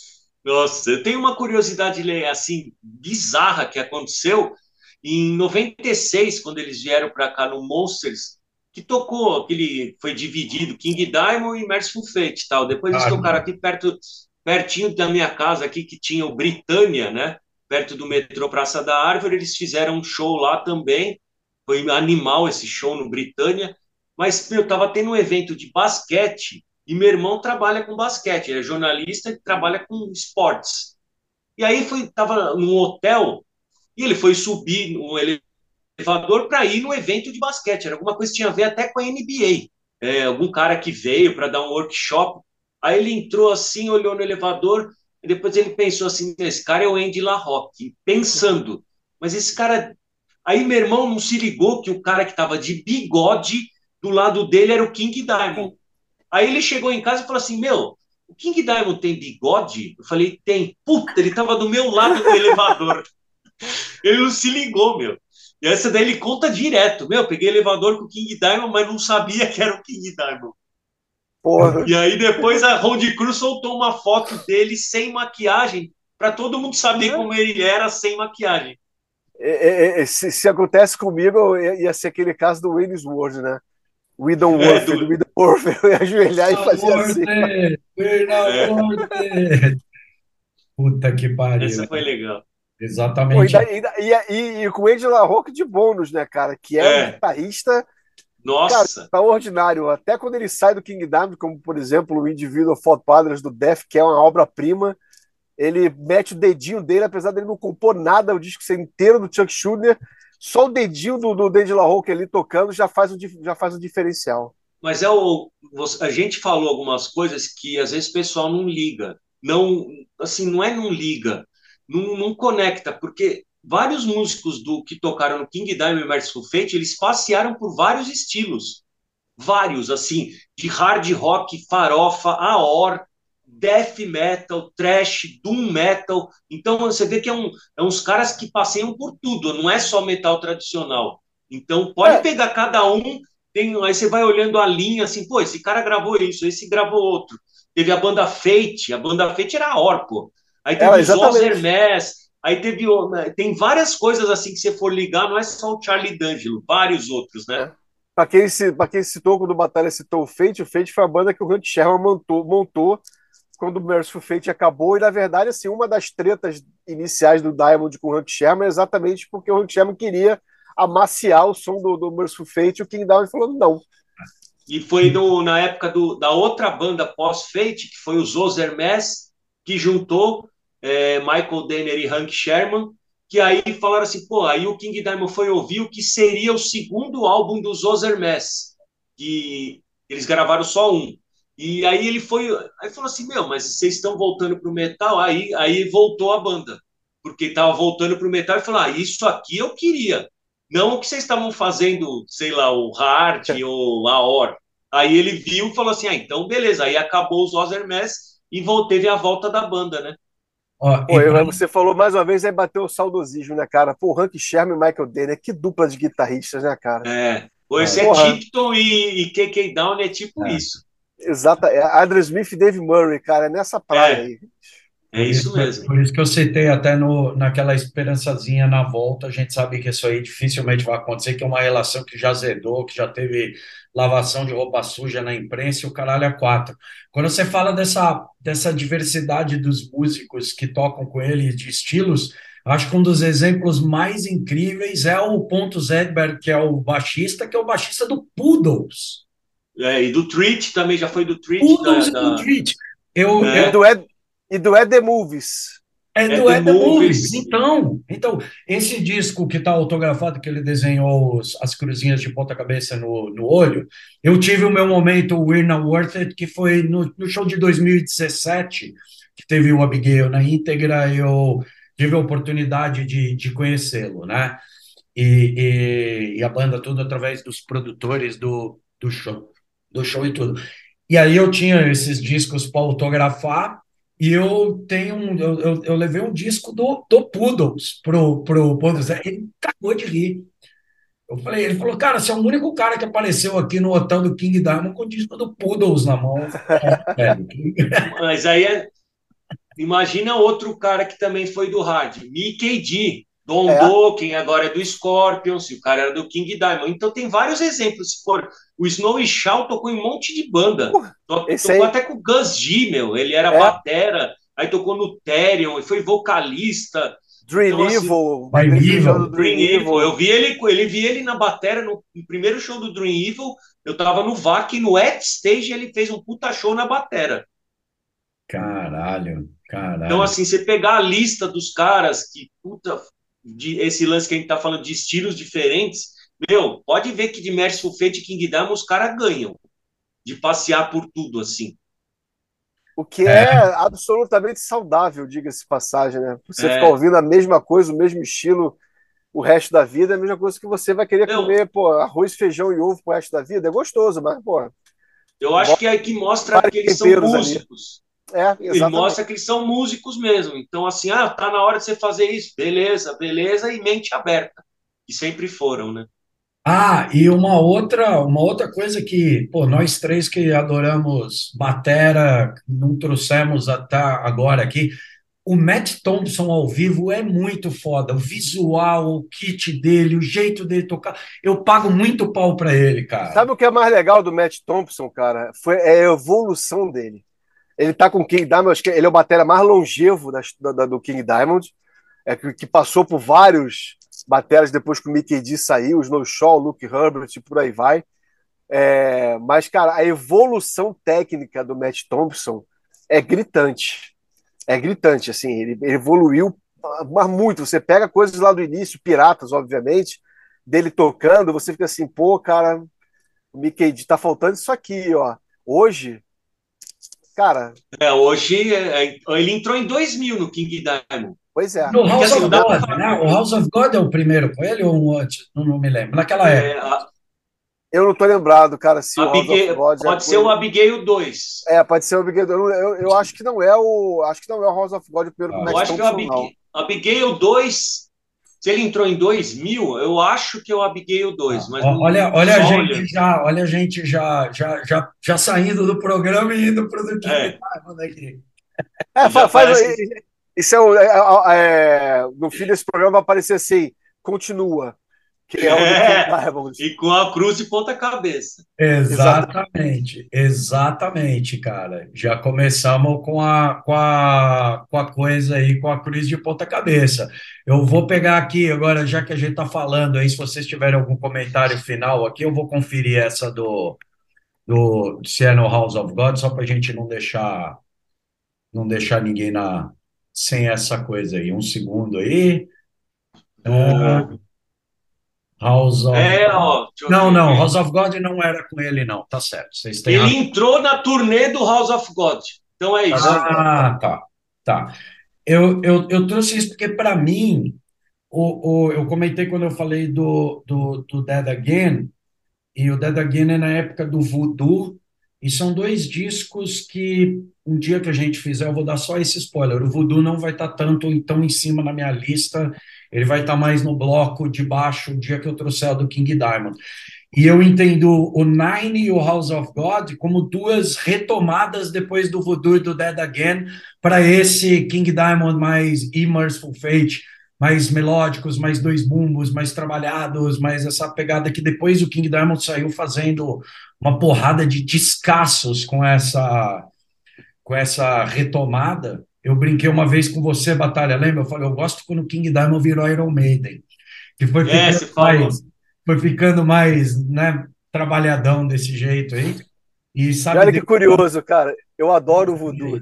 Nossa, eu tenho uma curiosidade assim bizarra que aconteceu em 96, quando eles vieram para cá no Monsters, que tocou aquele foi dividido King Diamond e Merciful Fate, tal. Depois eles ah, tocaram aqui perto pertinho da minha casa aqui que tinha o Britânia, né? Perto do metrô Praça da Árvore, eles fizeram um show lá também. Foi animal esse show no Britânia, mas eu tava tendo um evento de basquete e meu irmão trabalha com basquete, ele é jornalista e trabalha com esportes. E aí foi, tava num hotel e ele foi subir no elevador para ir no evento de basquete. Era alguma coisa que tinha a ver até com a NBA. É, algum cara que veio para dar um workshop. Aí ele entrou assim, olhou no elevador, e depois ele pensou assim: esse cara é o Andy LaRocque. Pensando, mas esse cara. Aí meu irmão não se ligou que o cara que estava de bigode do lado dele era o King Diamond. Aí ele chegou em casa e falou assim: Meu, o King Diamond tem bigode? Eu falei: Tem. Puta, ele tava do meu lado do elevador. [laughs] Ele não se ligou, meu. E essa daí ele conta direto. Meu, peguei elevador com o King Diamond, mas não sabia que era o King Diamond. Porra. E aí depois a Road Cruz soltou uma foto dele sem maquiagem, para todo mundo saber como ele era sem maquiagem. É, é, é se, se, acontece comigo, ia ser aquele caso do Willis Ward, né? We don't do... we don't work. Eu ia ajoelhar e fazer assim. É. Puta que pariu. Essa foi legal. Exatamente. Pô, e, e, e, e, com o Ed LaRocque de bônus, né, cara? Que é, é. um guitarrista Nossa. Cara, extraordinário. Até quando ele sai do King Diamond, como por exemplo o Individual Fault Padres do Def, que é uma obra-prima, ele mete o dedinho dele, apesar dele não compor nada, o disco ser inteiro do Chuck Schuldiner, só o dedinho do, do Dandy LaRocque ali tocando já faz, o, já faz o diferencial. Mas é o, a gente falou algumas coisas que às vezes o pessoal não liga. Não, assim, não é não liga não, não conecta, porque vários músicos do que tocaram no King Diamond Merciful Fate, eles passearam por vários estilos. Vários, assim, de hard rock, farofa, aor, death metal, trash, doom metal. Então você vê que é, um, é uns caras que passeiam por tudo, não é só metal tradicional. Então pode é. pegar cada um, tem, aí você vai olhando a linha assim, pô, esse cara gravou isso, esse gravou outro. Teve a banda Fate, a banda Fate era a Orco. Aí teve é, os Hermes, aí teve né, tem várias coisas assim que você for ligar, não é só o Charlie D'Angelo, vários outros, né? É. Para quem, se, quem citou quando o Batalha citou o Fate, o Fate foi a banda que o Hunt Sherman montou, montou quando o Merciful Fate acabou, e na verdade, assim, uma das tretas iniciais do Diamond com o Hunt Sherman é exatamente porque o Hunt Sherman queria amaciar o som do, do Merciful Fate, e o King Diamond falou não. E foi no, na época do, da outra banda pós-Fate, que foi os Os Hermes, que juntou é, Michael Denner e Hank Sherman, que aí falaram assim, pô, aí o King Diamond foi ouvir o que seria o segundo álbum dos Ozermess, que eles gravaram só um. E aí ele foi, aí falou assim, meu, mas vocês estão voltando pro metal? Aí, aí voltou a banda, porque estava voltando pro metal e falou, ah, isso aqui eu queria, não o que vocês estavam fazendo, sei lá, o Hard ou a Or. Aí ele viu e falou assim, ah, então beleza, aí acabou os Ozermess e teve a volta da banda, né? Ó, Pô, pra... Você falou mais uma vez, aí bateu o saudosismo, né, cara? Pô, Hank Sherman e Michael Denner, que dupla de guitarristas, né, cara? É. Pô, esse é, é Tipton e, e KK Down é tipo é. isso. Exato. É Adrian Smith e Dave Murray, cara, é nessa praia é. aí. É isso mesmo. Por isso que eu citei até no, naquela esperançazinha na volta, a gente sabe que isso aí dificilmente vai acontecer, que é uma relação que já zedou, que já teve lavação de roupa suja na imprensa e o caralho a quatro. Quando você fala dessa, dessa diversidade dos músicos que tocam com ele, de estilos, acho que um dos exemplos mais incríveis é o Pontus Edberg, que é o baixista, que é o baixista do Poodles. É, e do Treat também, já foi do Treat. Da, e do Treat. Eu, é. eu, do Ed, e do Ed The Movies. É do Ed The Movies. Então, então, esse disco que está autografado, que ele desenhou os, as cruzinhas de ponta-cabeça no, no olho, eu tive o meu momento We're Not Worth It, que foi no, no show de 2017, que teve o Abigail na íntegra, eu tive a oportunidade de, de conhecê-lo, né? E, e, e, a banda tudo através dos produtores do, do show, do show e tudo. E aí eu tinha esses discos para autografar, e eu tenho um, eu, eu, eu, levei um disco do, do Poodles pro, pro Poodles. Ele acabou de rir. Eu falei, ele falou, cara, você é o único cara que apareceu aqui no hotel do King Diamond com o disco do Poodles na mão. [laughs] Mas aí é... imagina outro cara que também foi do hard, Mickey D. Don é. Dokken agora é do Scorpions, o cara era do King Diamond. Então tem vários exemplos. Se for, o Snow e Shaw tocou em um monte de banda. Uh, tocou aí... até com o Gus G, meu. Ele era é. batera, aí tocou no Therion, e foi vocalista. Dream então, Evil. Assim, Dream, Evil. Dream Evil. Eu vi ele, ele vi ele na batera no, no, primeiro show do Dream Evil. Eu tava no VAC, no At Stage, ele fez um puta show na batera. Caralho, caralho. Então, assim, você pegar a lista dos caras que, puta, de esse lance que a gente tá falando de estilos diferentes, meu, pode ver que de Merciful Fate e King Diamond os caras ganham de passear por tudo assim. O que é, é absolutamente saudável, diga-se passagem, né? Você é. ficar ouvindo a mesma coisa, o mesmo estilo o resto da vida, é a mesma coisa que você vai querer Não. comer, pô, arroz, feijão e ovo pro resto da vida. É gostoso, mas, pô. Eu acho que é que mostra que eles são músicos. É, Ele mostra que eles são músicos mesmo. Então, assim, ah, tá na hora de você fazer isso. Beleza, beleza, e mente aberta. Que sempre foram, né? Ah, e uma outra, uma outra coisa que, pô, nós três que adoramos batera, não trouxemos até agora aqui, o Matt Thompson ao vivo é muito foda. O visual, o kit dele, o jeito dele tocar. Eu pago muito pau pra ele, cara. Sabe o que é mais legal do Matt Thompson, cara? Foi é a evolução dele. Ele tá com o King Diamond, acho que ele é o batera mais longevo da, da, do King Diamond, é que, que, passou por vários bateras depois que o Mickey D saiu, o Snow Shaw, o Luke Herbert e por aí vai. É, mas, cara, a evolução técnica do Matt Thompson é gritante. É gritante, assim, ele, ele evoluiu mas muito. Você pega coisas lá do início, piratas, obviamente, dele tocando, você fica assim, pô, cara, o Mickey D tá faltando isso aqui, ó. Hoje, Cara. É, hoje é, é, ele entrou em 2000 no King Diamond. Pois é. No House assim, of God, né? O House of God é o primeiro com ele ou um antes? Não, não me lembro. Naquela é, época. A... Eu não tô lembrado, cara, se Abigail, o House of God Pode ser o Abigail 2. É, pode ser o Abigail 2. Eu, eu, eu, acho que não é o. Acho que não é o House of God o primeiro ah, Eu acho que é o Abigail, Abigail 2 se ele entrou em 2000, eu acho que é o Abigail 2. Mas olha, olha a gente olha. já, olha a gente já, já, já, já saindo do programa e indo para o do é. é, faz, faz, isso é, é, é, é, no fim desse programa vai aparecer assim, continua. Que é, é e com a cruz de ponta cabeça. Exatamente, exatamente, cara. Já começamos com a, com a, com a coisa aí, com a cruz de ponta cabeça. Eu vou pegar aqui agora, já que a gente está falando aí, se vocês tiverem algum comentário final aqui, eu vou conferir essa do, do se é no House of God, só para a gente não deixar não deixar ninguém na sem essa coisa aí. Um segundo aí. Uh, House of é, ó, Não, não, House of God não era com ele, não, tá certo. Vocês têm ele entrou na turnê do House of God. Então é isso. Ah, tá. Tá. Eu, eu, eu trouxe isso porque, para mim, o, o, eu comentei quando eu falei do, do, do Dead Again, e o Dead Again é na época do Voodoo, e são dois discos que um dia que a gente fizer, eu vou dar só esse spoiler. O Voodoo não vai estar tá tanto tão em cima na minha lista ele vai estar mais no bloco de baixo o dia que eu trouxer a do King Diamond. E eu entendo o Nine e o House of God como duas retomadas depois do Voodoo e do Dead Again para esse King Diamond mais Immersive Fate, mais melódicos, mais dois bumbos, mais trabalhados, mais essa pegada que depois o King Diamond saiu fazendo uma porrada de descassos com essa com essa retomada. Eu brinquei uma vez com você, Batalha, lembra? Eu falei, eu gosto quando o King Diamond virou Iron Maiden, que foi é, mais, foi ficando mais né, trabalhadão desse jeito aí. E sabe Olha que curioso, cara. Eu adoro o voodoo.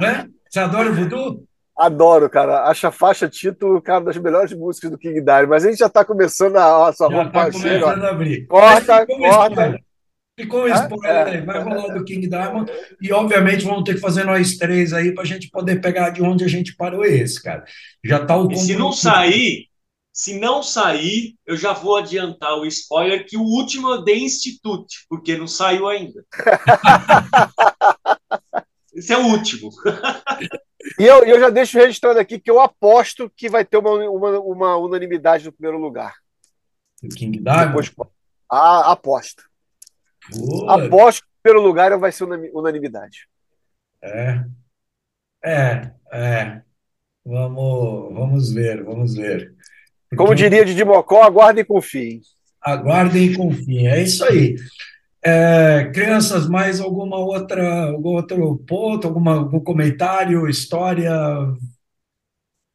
É? Você adora o voodoo? Adoro, cara. Acho a faixa título, cara, das melhores músicas do King Diamond. Mas a gente já está começando a. Nossa, já está começando a abrir. Corta, corta. Ficou um spoiler aí, vai rolar do King Diamond. E, obviamente, vamos ter que fazer nós três aí para a gente poder pegar de onde a gente parou esse, cara. Já tá o. E se não sair, se não sair, eu já vou adiantar o spoiler que o último eu dei Institute, porque não saiu ainda. [laughs] Esse é o último. e eu, eu já deixo registrado aqui que eu aposto que vai ter uma, uma, uma unanimidade no primeiro lugar. O King Diamond? Ah, aposto. Aposto que no primeiro lugar vai ser unanimidade. É. É, é. Vamos, vamos ver, vamos ver. Como diria Didi Mocó, aguardem e confiem. Aguardem e confiem, é isso aí. É, crianças, mais alguma outra, algum outro ponto, alguma, algum comentário, história?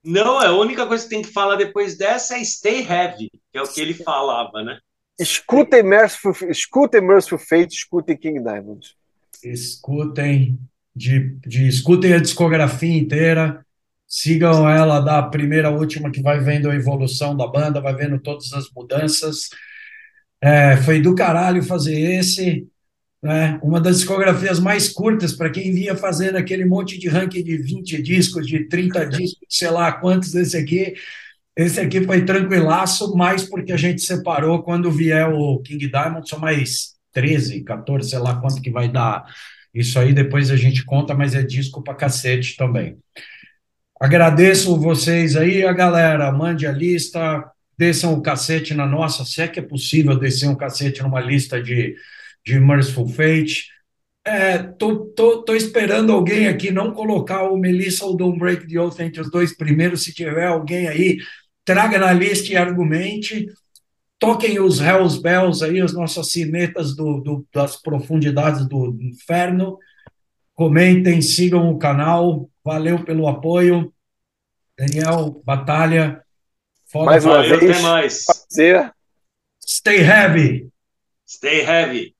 Não, a única coisa que tem que falar depois dessa é stay heavy, que é o que ele falava, né? Escutem Merciful, escutem Merciful Fate, escutem King Diamond. Escutem, de, de, escutem a discografia inteira. Sigam ela da primeira à última, que vai vendo a evolução da banda, vai vendo todas as mudanças. É, foi do caralho fazer esse. Né? Uma das discografias mais curtas para quem vinha fazendo aquele monte de ranking de 20 discos, de 30 discos, sei lá quantos desse aqui. Esse aqui foi tranquilaço, mais porque a gente separou quando vier o King Diamond, são mais 13, 14, sei lá quanto que vai dar. Isso aí depois a gente conta, mas é disco pra cacete também. Agradeço vocês aí, a galera. Mande a lista, desçam o cacete na nossa, se é que é possível descer um cacete numa lista de, de Merciful Fate. É, tô, tô, tô esperando alguém aqui não colocar o Melissa ou Don't Break the Oath entre os dois primeiros. Se tiver alguém aí, traga na lista e argumente. Toquem os Hells Bells aí, as nossas sinetas do, do, das profundidades do inferno. Comentem, sigam o canal. Valeu pelo apoio. Daniel, batalha. Foda mais uma vez. Até mais. Prazer. Stay heavy. Stay heavy.